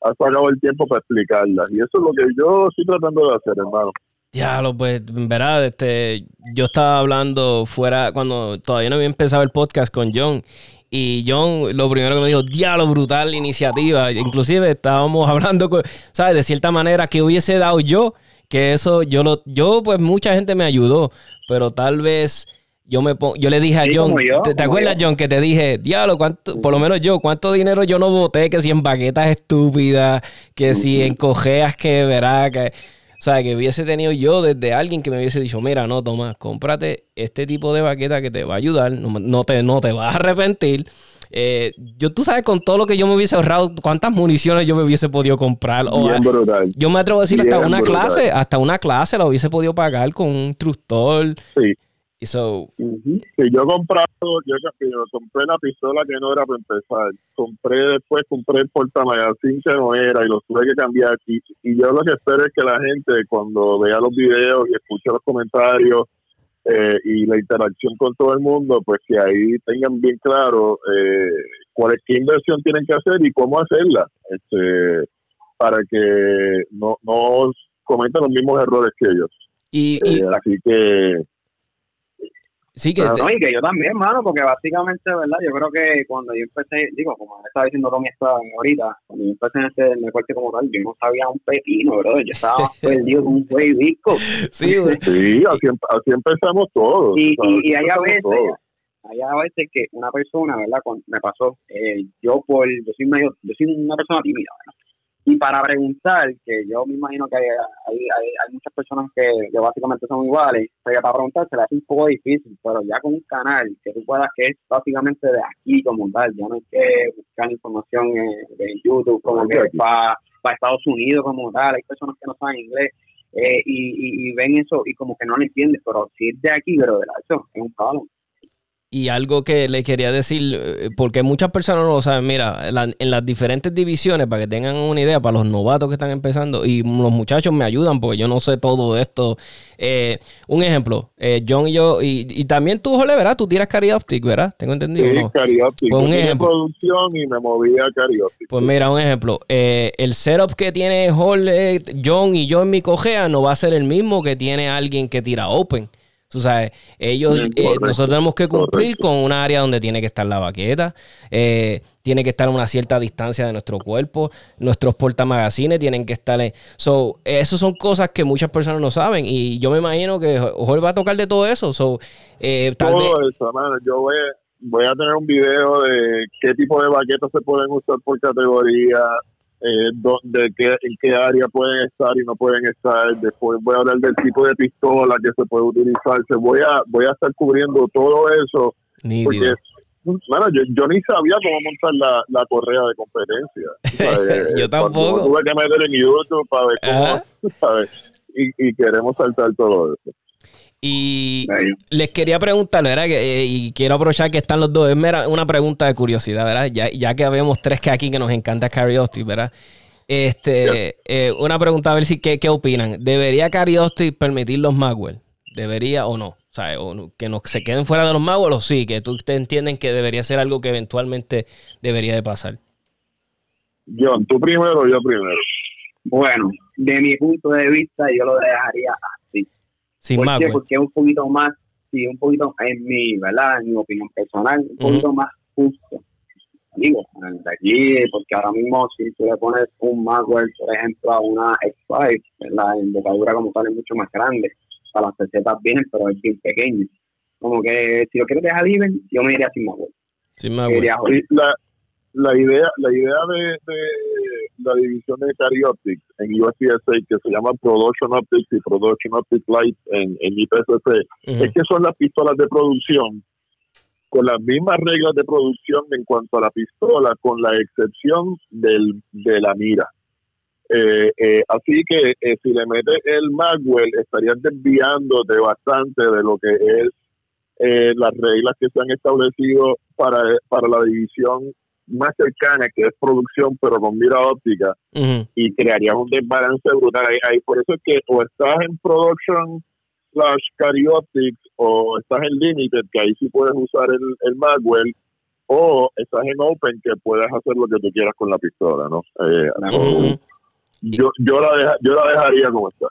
ha sacado el tiempo para explicarlas. Y eso es lo que yo estoy tratando de hacer, hermano. Diablo, pues, en verdad, este, yo estaba hablando fuera, cuando todavía no había empezado el podcast con John, y John lo primero que me dijo, diablo, brutal iniciativa. Inclusive estábamos hablando, ¿sabes? De cierta manera que hubiese dado yo, que eso, yo lo, yo, pues mucha gente me ayudó, pero tal vez yo me yo le dije a John, ¿te, acuerdas John que te dije, diablo, cuánto, por lo menos yo, cuánto dinero yo no voté, que si en baquetas estúpidas, que si en cojeas que verá, que, o sea, que hubiese tenido yo desde alguien que me hubiese dicho, mira, no, toma, cómprate este tipo de baqueta que te va a ayudar, no, te, no te vas a arrepentir. Eh, yo, tú sabes, con todo lo que yo me hubiese ahorrado, cuántas municiones yo me hubiese podido comprar. O, yo me atrevo a decir hasta una clase, hasta una clase la hubiese podido pagar con un instructor. Sí. Y so, yo he comprado, yo, compré la pistola que no era para empezar. Compré después, compré el portamagazín que no era y lo tuve que cambiar. Y, y yo lo que espero es que la gente cuando vea los videos y escuche los comentarios eh, y la interacción con todo el mundo, pues que ahí tengan bien claro eh, cuál es qué inversión tienen que hacer y cómo hacerla. Este, para que no, no cometan los mismos errores que ellos. Y, y eh, así que Sí, que, no, y que yo también, hermano, porque básicamente, ¿verdad? Yo creo que cuando yo empecé, digo, como estaba diciendo Tommy esta ahorita, cuando yo empecé en este deporte como tal, yo no sabía un pepino, bro. Yo estaba perdido con un juez disco. Sí, sí así, así, empezamos todos. Y, y, hay a veces, hay a veces que una persona, ¿verdad? me pasó, eh, yo por, yo soy medio, yo soy una persona tímida, ¿verdad? Y para preguntar, que yo me imagino que hay, hay, hay, muchas personas que, básicamente son iguales, pero para preguntar se le hace un poco difícil, pero ya con un canal que tú puedas, que es básicamente de aquí como tal, ya no hay que buscar información de YouTube como que para, para Estados Unidos como tal, hay personas que no saben inglés eh, y, y, ven eso y como que no lo entienden, pero si es de aquí, pero de la eso es un palo. Y algo que le quería decir, eh, porque muchas personas no lo saben, mira, en las diferentes divisiones, para que tengan una idea, para los novatos que están empezando, y los muchachos me ayudan porque yo no sé todo esto. Eh, un ejemplo, eh, John y yo, y, también tú, Jole, ¿verdad? Tú tiras Carioptic, ¿verdad? Tengo entendido. Sí, Carioptic. Pues un ejemplo. producción y me movía a Carioptic. Pues mira, un ejemplo, el setup que tiene Jole, John y yo en mi cojea no va a ser el mismo que tiene alguien que tira Open. Tú sabes, ellos, eh, nosotros tenemos que cumplir con un área donde tiene que estar la baqueta, eh, tiene que estar a una cierta distancia de nuestro cuerpo, nuestros portamagazines tienen que estar. En, so, eso son cosas que muchas personas no saben y yo me imagino que Jorge va a tocar de todo eso. So, eh, todo eso, Yo voy, voy a tener un video de qué tipo de baquetas se pueden usar por categoría eh, donde qué, en qué área pueden estar y no pueden estar. Después voy a hablar del tipo de pistola que se puede utilizar. Voy a, voy a estar cubriendo todo eso. Porque, yo, yo, ni sabía cómo montar la, la correa de competencia. yo tampoco. Tuve que meter en YouTube para ver cómo, ¿sabes? Y, y queremos saltar todo eso. Y les quería preguntar, ¿verdad? Eh, y quiero aprovechar que están los dos. Es una pregunta de curiosidad, ¿verdad? Ya, ya que habemos tres que aquí que nos encanta Cariosti, ¿verdad? Este, eh, una pregunta a ver si qué, qué opinan. ¿Debería Cariosti permitir los Magwell? ¿Debería o no? O sea, que no se queden fuera de los Magwell o sí, que tú ustedes entienden que debería ser algo que eventualmente debería de pasar. John, tú primero o yo primero. Bueno, de mi punto de vista, yo lo dejaría porque es un poquito más, sí, un poquito en mi, ¿verdad? En mi opinión personal, un poquito más justo. Digo, de aquí, porque ahora mismo si tú le pones un Magwell, por ejemplo, a una X5, la embocadura como tal es mucho más grande. Para las pesetas vienen, pero es bien pequeño. Como que si lo quieres dejar libre, yo me iría sin Magwell. Sin Magwell. La, la idea, la idea de, la división de Cari Optics en USPSA que se llama Production Optics y Production Optics Light en, en IPSC es que son las pistolas de producción con las mismas reglas de producción en cuanto a la pistola, con la excepción del, de la mira. Eh, eh, así que eh, si le metes el Magwell, estarías desviándote bastante de lo que es las reglas que se han establecido para, para la división más cercana, que es producción, pero con mira óptica, y crearías un desbalance brutal. Ahí, por eso es que o estás en production slash cariotics o estás en limited, que ahí sí puedes usar el, el Magwell, o estás en open, que puedes hacer lo que tú quieras con la pistola, ¿no? Eh, yo, yo, la yo la dejaría como está.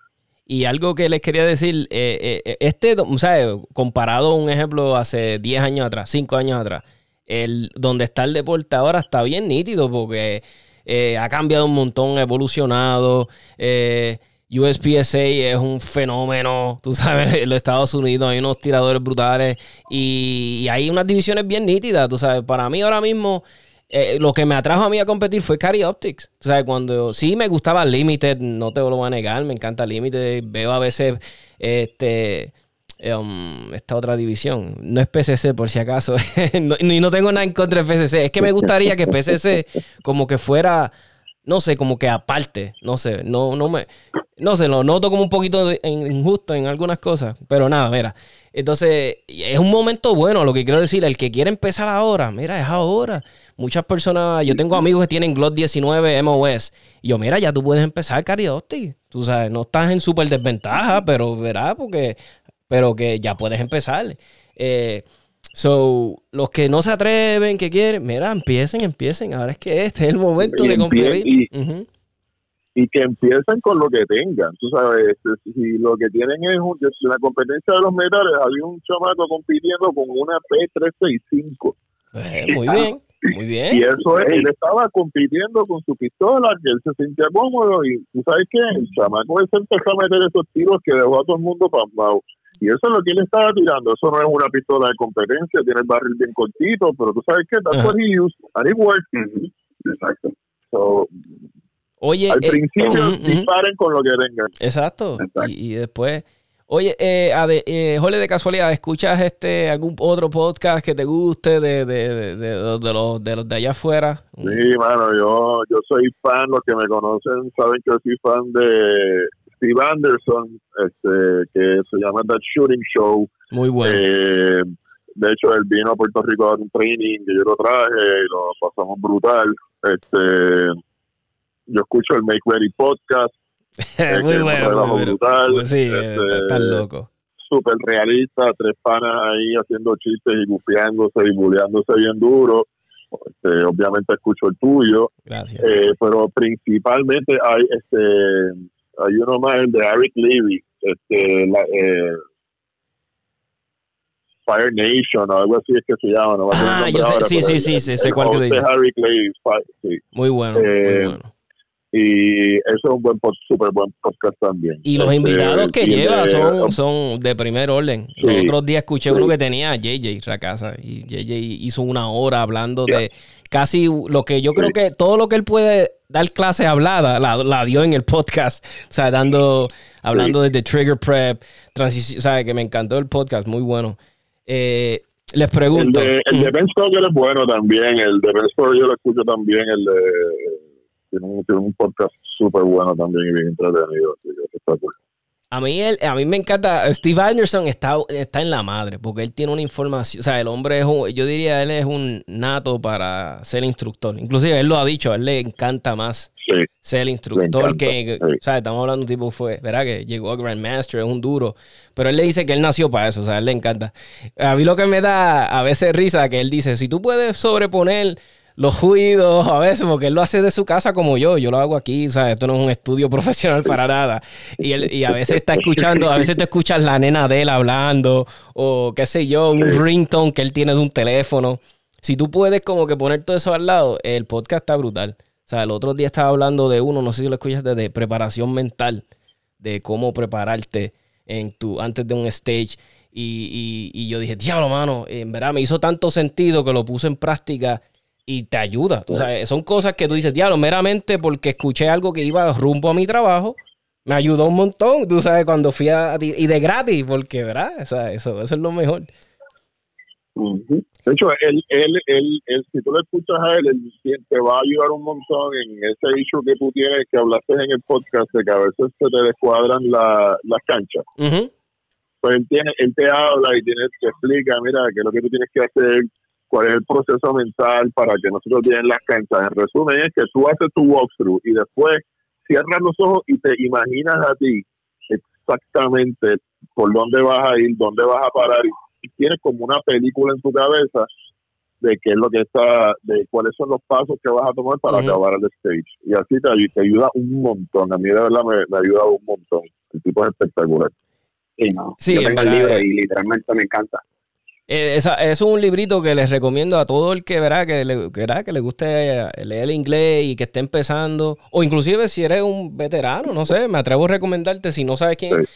Y algo que les quería decir, eh, eh, este, o sea, comparado a un ejemplo hace 10 años atrás, 5 años atrás, el, donde está el deporte ahora está bien nítido porque eh, ha cambiado un montón, ha evolucionado. Eh, USPSA es un fenómeno, tú sabes, en los Estados Unidos hay unos tiradores brutales y, hay unas divisiones bien nítidas, tú sabes. Para mí ahora mismo, eh, lo que me atrajo a mí a competir fue Cari Optics. O sea, cuando sí me gustaba Limited, no te lo voy a negar, me encanta Limited, veo a veces este Um, esta otra división. No es PCC por si acaso. ni no tengo nada en contra de PCC. Es que me gustaría que PCC como que fuera, no sé, como que aparte. No sé, no, no me... No sé, lo noto como un poquito injusto en algunas cosas. Pero nada, mira. Entonces, es un momento bueno, lo que quiero decir. El que quiere empezar ahora, mira, es ahora. Muchas personas, yo tengo amigos que tienen Glock 19 MOS. Y yo, mira, ya tú puedes empezar Cariotti. Tú sabes, no estás en súper desventaja, pero verás, porque pero que ya puedes empezar. Eh, so, los que no se atreven, que quieren, mira, empiecen, empiecen. Ahora es que este es el momento de competir. Y, que empiecen con lo que tengan. Tú sabes, este, si lo que tienen es una competencia de los metales, había un chamaco compitiendo con una P365. Pues, muy bien. Muy bien. Y eso es, él estaba compitiendo con su pistola, que él se sentía cómodo y tú sabes qué, el chamaco ese empezó a meter esos tiros que dejó a todo el mundo pasmado. Y eso es lo que él estaba tirando. Eso no es una pistola de competencia, tiene el barril bien cortito, pero tú sabes qué, that's what he used, and it worked. Exacto. So, Oye, al eh, principio disparen con lo que tengan. Exacto. Y, después. Oye, eh, eh, Jole, de casualidad, ¿escuchas este algún otro podcast que te guste de, de, de, de, los, de los de allá afuera? Sí, mano, yo, yo soy fan, los que me conocen saben que soy fan de Steve Anderson, este, que se llama The Shooting Show. Muy bueno. Eh, de hecho, él vino a Puerto Rico a dar un training que yo lo traje y lo pasamos brutal. Este, yo escucho el Make Ready podcast. Eh, muy bueno. brutal. Pues sí, este, loco. Súper realista, tres panas ahí haciendo chistes y bufiándose y buleándose bien duro. Este, obviamente escucho el tuyo. Gracias. Eh, pero principalmente hay este hay uno más, el de Eric Levy, este, la, eh, Fire Nation o algo así es que se llama. No ah, yo sé, sí, sí, sí, sí, sé cuál que dice. Eric Levy, sí. Muy bueno, muy eh, bueno. Y eso es un buen, súper buen podcast también. Y los este, invitados que lleva son, son de primer orden. Los otros días escuché uno que tenía a JJ Racasa y JJ hizo una hora hablando de casi lo que yo creo que todo lo que él puede dar clase hablada la, dio en el podcast. O sea, dando, hablando de Trigger Prep, transición, o sea, que me encantó el podcast, muy bueno. Eh, les pregunto. El de, el de Ben Stoker es bueno también, el de Ben Stoker yo lo escucho también, el de. Tiene un, tiene un podcast súper bueno también y bien entretenido, así que está cool. A mí, a mí me encanta. Steve Anderson está, está en la madre porque él tiene una información. O sea, el hombre es un. Yo diría, él es un nato para ser instructor. Inclusive él lo ha dicho, a él le encanta más ser instructor que. O sea, estamos hablando de un tipo fue, ¿verdad? Que llegó a Grandmaster, es un duro. Pero él le dice que él nació para eso, o sea, a él le encanta. A mí lo que me da a veces risa que él dice: si tú puedes sobreponer los ruidos a veces, porque él lo hace de su casa como yo, yo lo hago aquí, o sea, esto no es un estudio profesional para nada. Y, él, y a veces está escuchando, a veces te escuchas la nena de él hablando, o qué sé yo, un ringtone que él tiene de un teléfono. si tú puedes como que poner todo eso al lado, el podcast está brutal. O sea, el otro día estaba hablando de uno, no sé si lo escuchaste, de preparación mental, de cómo prepararte en tu, antes de un stage. Y, y, y yo dije, diablo, mano, en verdad me hizo tanto sentido que lo puse en práctica y te ayuda. Tú sabes, son cosas que tú dices, diablo, meramente porque escuché algo que iba rumbo a mi trabajo, me ayudó un montón, tú sabes, cuando fui a... Y de gratis, porque, ¿verdad? O sea, eso, eso es lo mejor. De hecho, él, él, él, él, si tú le escuchas a él, él te va a ayudar un montón en ese issue que tú tienes, que hablaste en el podcast, de que a veces se te descuadran la, las canchas. Pues él, tiene, él te habla y tiene, te explica, mira, qué es lo que tú tienes que hacer, cuál es el proceso mental para que nosotros bien las canchas. En resumen, es que tú haces tu walkthrough y después cierras los ojos y te imaginas a ti exactamente por dónde vas a ir, dónde vas a parar y tienes como una película en tu cabeza de qué es lo que está, de cuáles son los pasos que vas a tomar para acabar el stage. Y así te, te, ayuda un montón. A mí de verdad me, me ha ayudado un montón. El tipo es espectacular. Sí, no. sí Yo tengo el libro y literalmente me encanta. Eh, es un librito que les recomiendo a todo el que verá que le, que, que le guste leer el inglés y que esté empezando, o inclusive si eres un veterano, no sé, me atrevo a recomendarte, si no sabes quién,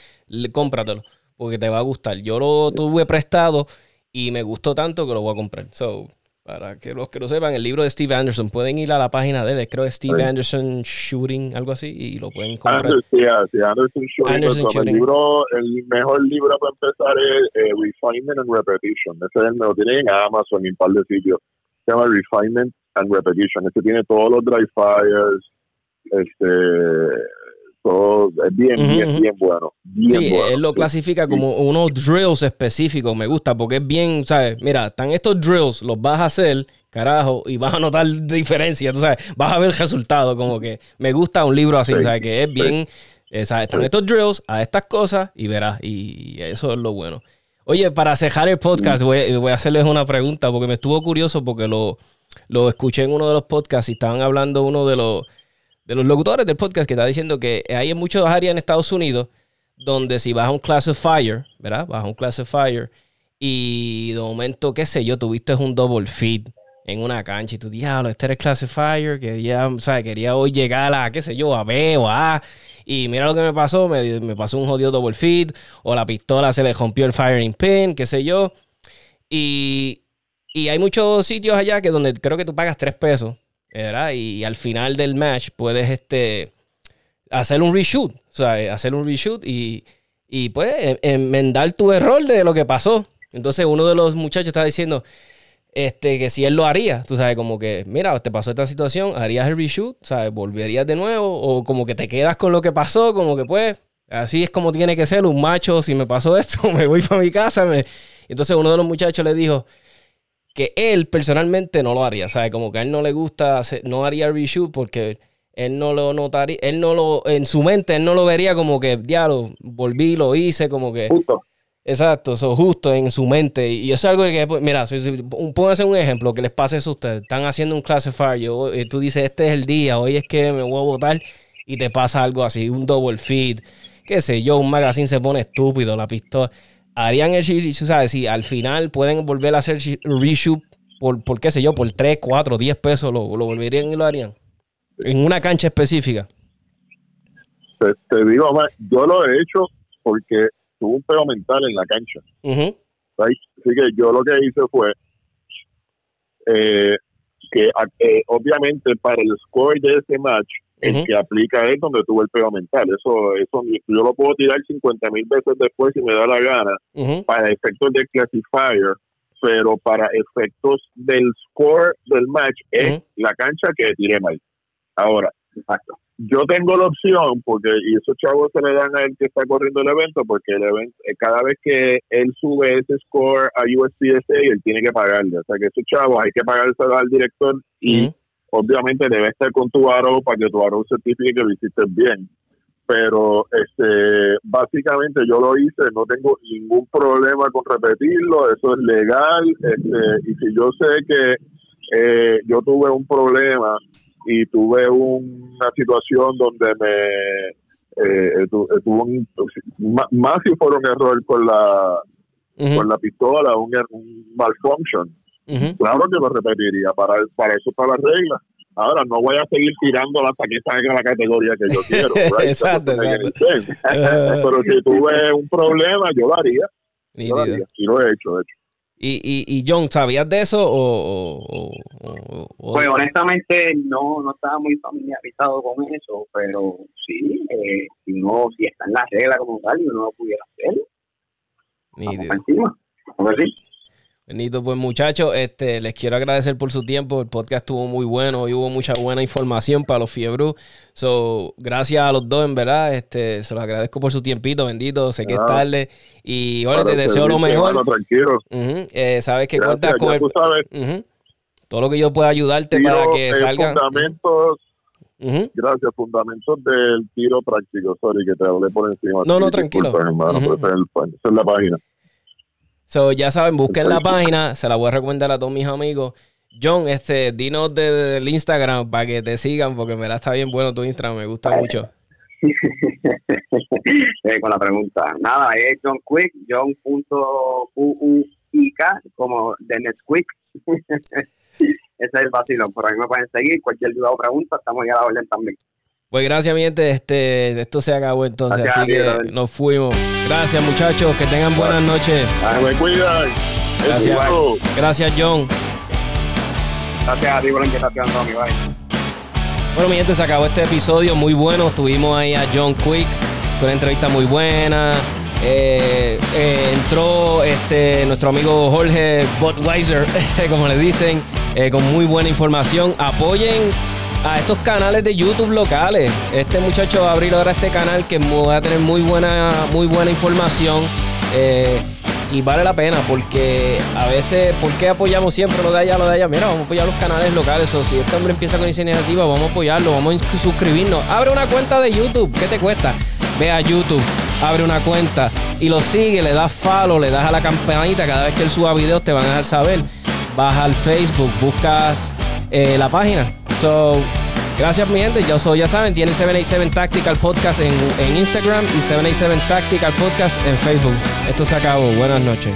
cómpratelo, porque te va a gustar. Yo lo tuve prestado y me gustó tanto que lo voy a comprar. So, para que los que lo sepan, el libro de Steve Anderson, pueden ir a la página de él, creo que Steve Anderson Shooting, algo así, y lo pueden comprar. Anderson, Shooting. El, libro, el mejor libro para empezar es eh, Refinement and Repetition. Ese es, me lo tienen en Amazon y en un par de sitios. Se llama Refinement and Repetition. Este tiene todos los dry fires, este todo es bien, bien, bien bueno. sí, él lo clasifica como unos drills específicos, me gusta, porque es bien, ¿sabes? Mira, están estos drills, los vas a hacer, carajo, y vas a notar diferencia, tú sabes, vas a ver el resultado, como que me gusta un libro así, ¿sabes? Que es bien, eh, ¿sabes? Están estos drills a estas cosas y verás, y eso es lo bueno. Oye, para cejar el podcast, voy, voy, a hacerles una pregunta, porque me estuvo curioso, porque lo, lo escuché en uno de los podcasts y estaban hablando uno de los de los locutores del podcast que está diciendo que hay muchas áreas en Estados Unidos donde si vas a un classifier, ¿verdad? Vas a un classifier y de momento, qué sé yo, tuviste un double feed en una cancha y tú diablo, este era el classifier, quería, o sea, quería hoy llegar a, qué sé yo, a B o A. Y mira lo que me pasó, me, me pasó un jodido double feed o la pistola se le rompió el firing pin, qué sé yo. Y, y hay muchos sitios allá que donde creo que tú pagas tres pesos y, al final del match puedes este, hacer un reshoot, o sea, hacer un reshoot y, y pues enmendar tu error de lo que pasó. Entonces uno de los muchachos estaba diciendo este, que si él lo haría, tú sabes, como que, mira, te pasó esta situación, harías el reshoot, ¿sabes? Volverías de nuevo o como que te quedas con lo que pasó, como que pues, así es como tiene que ser un macho, si me pasó esto, me voy para mi casa. Entonces uno de los muchachos le dijo, que él personalmente no lo haría, ¿sabes? Como que a él no le gusta, no haría reshoot porque él no lo notaría, él no lo, en su mente, él no lo vería como que, diablo, volví, lo hice, como que... Justo. Exacto, eso justo en su mente. Y eso es algo que, pues, mira, si, si, pónganse un ejemplo que les pase eso a ustedes. Están haciendo un classifier, yo, y tú dices, este es el día, hoy es que me voy a votar y te pasa algo así, un double feed, qué sé yo, un magazine se pone estúpido, la pistola harían el reshoot, ¿sabes? Si al final pueden volver a hacer reshoot por, por qué sé yo, por 3, 4, 10 pesos, lo, lo volverían y lo harían. En una cancha específica. Te, te digo, yo lo he hecho porque tuve un pedo mental en la cancha. Así que yo lo que hice fue eh, que eh, obviamente para el score de ese match el que aplica es donde tuvo el pego mental. Eso, eso yo lo puedo tirar 50 mil veces después si me da la gana para efectos de classifier, pero para efectos del score del match es la cancha que tiré mal. Ahora, exacto. Yo tengo la opción, porque y esos chavos se le dan a él que está corriendo el evento, porque el evento, eh, cada vez que él sube ese score a USPSA, él tiene que pagarle. O sea que esos chavos hay que pagarse al director y obviamente debe estar con tu aro para que tu aro certifique que lo hiciste bien. Pero este, básicamente yo lo hice, no tengo ningún problema con repetirlo, eso es legal. Este, y si yo sé que eh, yo tuve un problema y tuve una situación donde me eh, tuvo un, más si fuera un error con la con la pistola, un, un malfunction, Claro que lo repetiría, para, para eso está la regla. Ahora, no voy a seguir tirando hasta que salga la categoría que yo quiero. exacto, exacto. Pero si tuve un problema, yo lo haría. Yo lo haría. Y lo he hecho, de hecho. Y, y, y John, ¿sabías de eso o, Pues honestamente no, no estaba muy familiarizado con eso, pero sí, eh, si no, si está en la regla como tal, yo no lo pudiera hacer. Vamos encima. Vamos a Benito, pues muchachos, este, les quiero agradecer por su tiempo. El podcast estuvo muy bueno y hubo mucha buena información para los fiebros. So, gracias a los dos, en verdad. Este, se los agradezco por su tiempito, bendito. Sé que es tarde. Y bueno, te deseo lo mejor. tranquilo. Eh, sabes que cuentas con el, todo lo que yo pueda ayudarte para que salgan. Fundamentos, Gracias, fundamentos del tiro práctico. Sorry que te hablé por encima. No, no, tranquilo. Hermano, es la página. So, ya saben, busquen la página, se la voy a recomendar a todos mis amigos. John, este, dinos del Instagram para que te sigan, porque me da está bien bueno tu Instagram, me gusta mucho. eh, con la pregunta. Nada, es John Quick, John.uik, como de Netquick. Ese es el vacilón. Por ahí me pueden seguir. Cualquier duda o pregunta, estamos ya a la orden también. Pues gracias, mi gente. Este, esto se acabó entonces, así que nos fuimos. Gracias, muchachos. Que tengan buenas noches. me cuidan. Gracias. Gracias, John. Gracias a ti por invitación, Tommy. Bye. Bueno, mi gente, se acabó este episodio muy bueno. Estuvimos ahí a John Quick con una entrevista muy buena. Eh, eh, entró este, nuestro amigo Jorge Botweiser, como le dicen, eh, con muy buena información. Apoyen a estos canales de YouTube locales. Este muchacho va a abrir ahora este canal que va a tener muy buena, muy buena información. Eh, y vale la pena porque a veces, ¿por qué apoyamos siempre lo de allá, lo de allá? Mira, vamos a apoyar los canales locales. O si este hombre empieza con esa iniciativa, vamos a apoyarlo, vamos a suscribirnos. Abre una cuenta de YouTube, ¿qué te cuesta? Ve a YouTube, abre una cuenta y lo sigue, le das follow, le das a la campanita. Cada vez que él suba videos te van a dejar saber. Vas al Facebook, buscas eh, la página So, gracias mi gente. Yo soy, ya saben, tiene 787 Tactical Podcast en, en Instagram y 787 Tactical Podcast en Facebook. Esto se acabó. Buenas noches.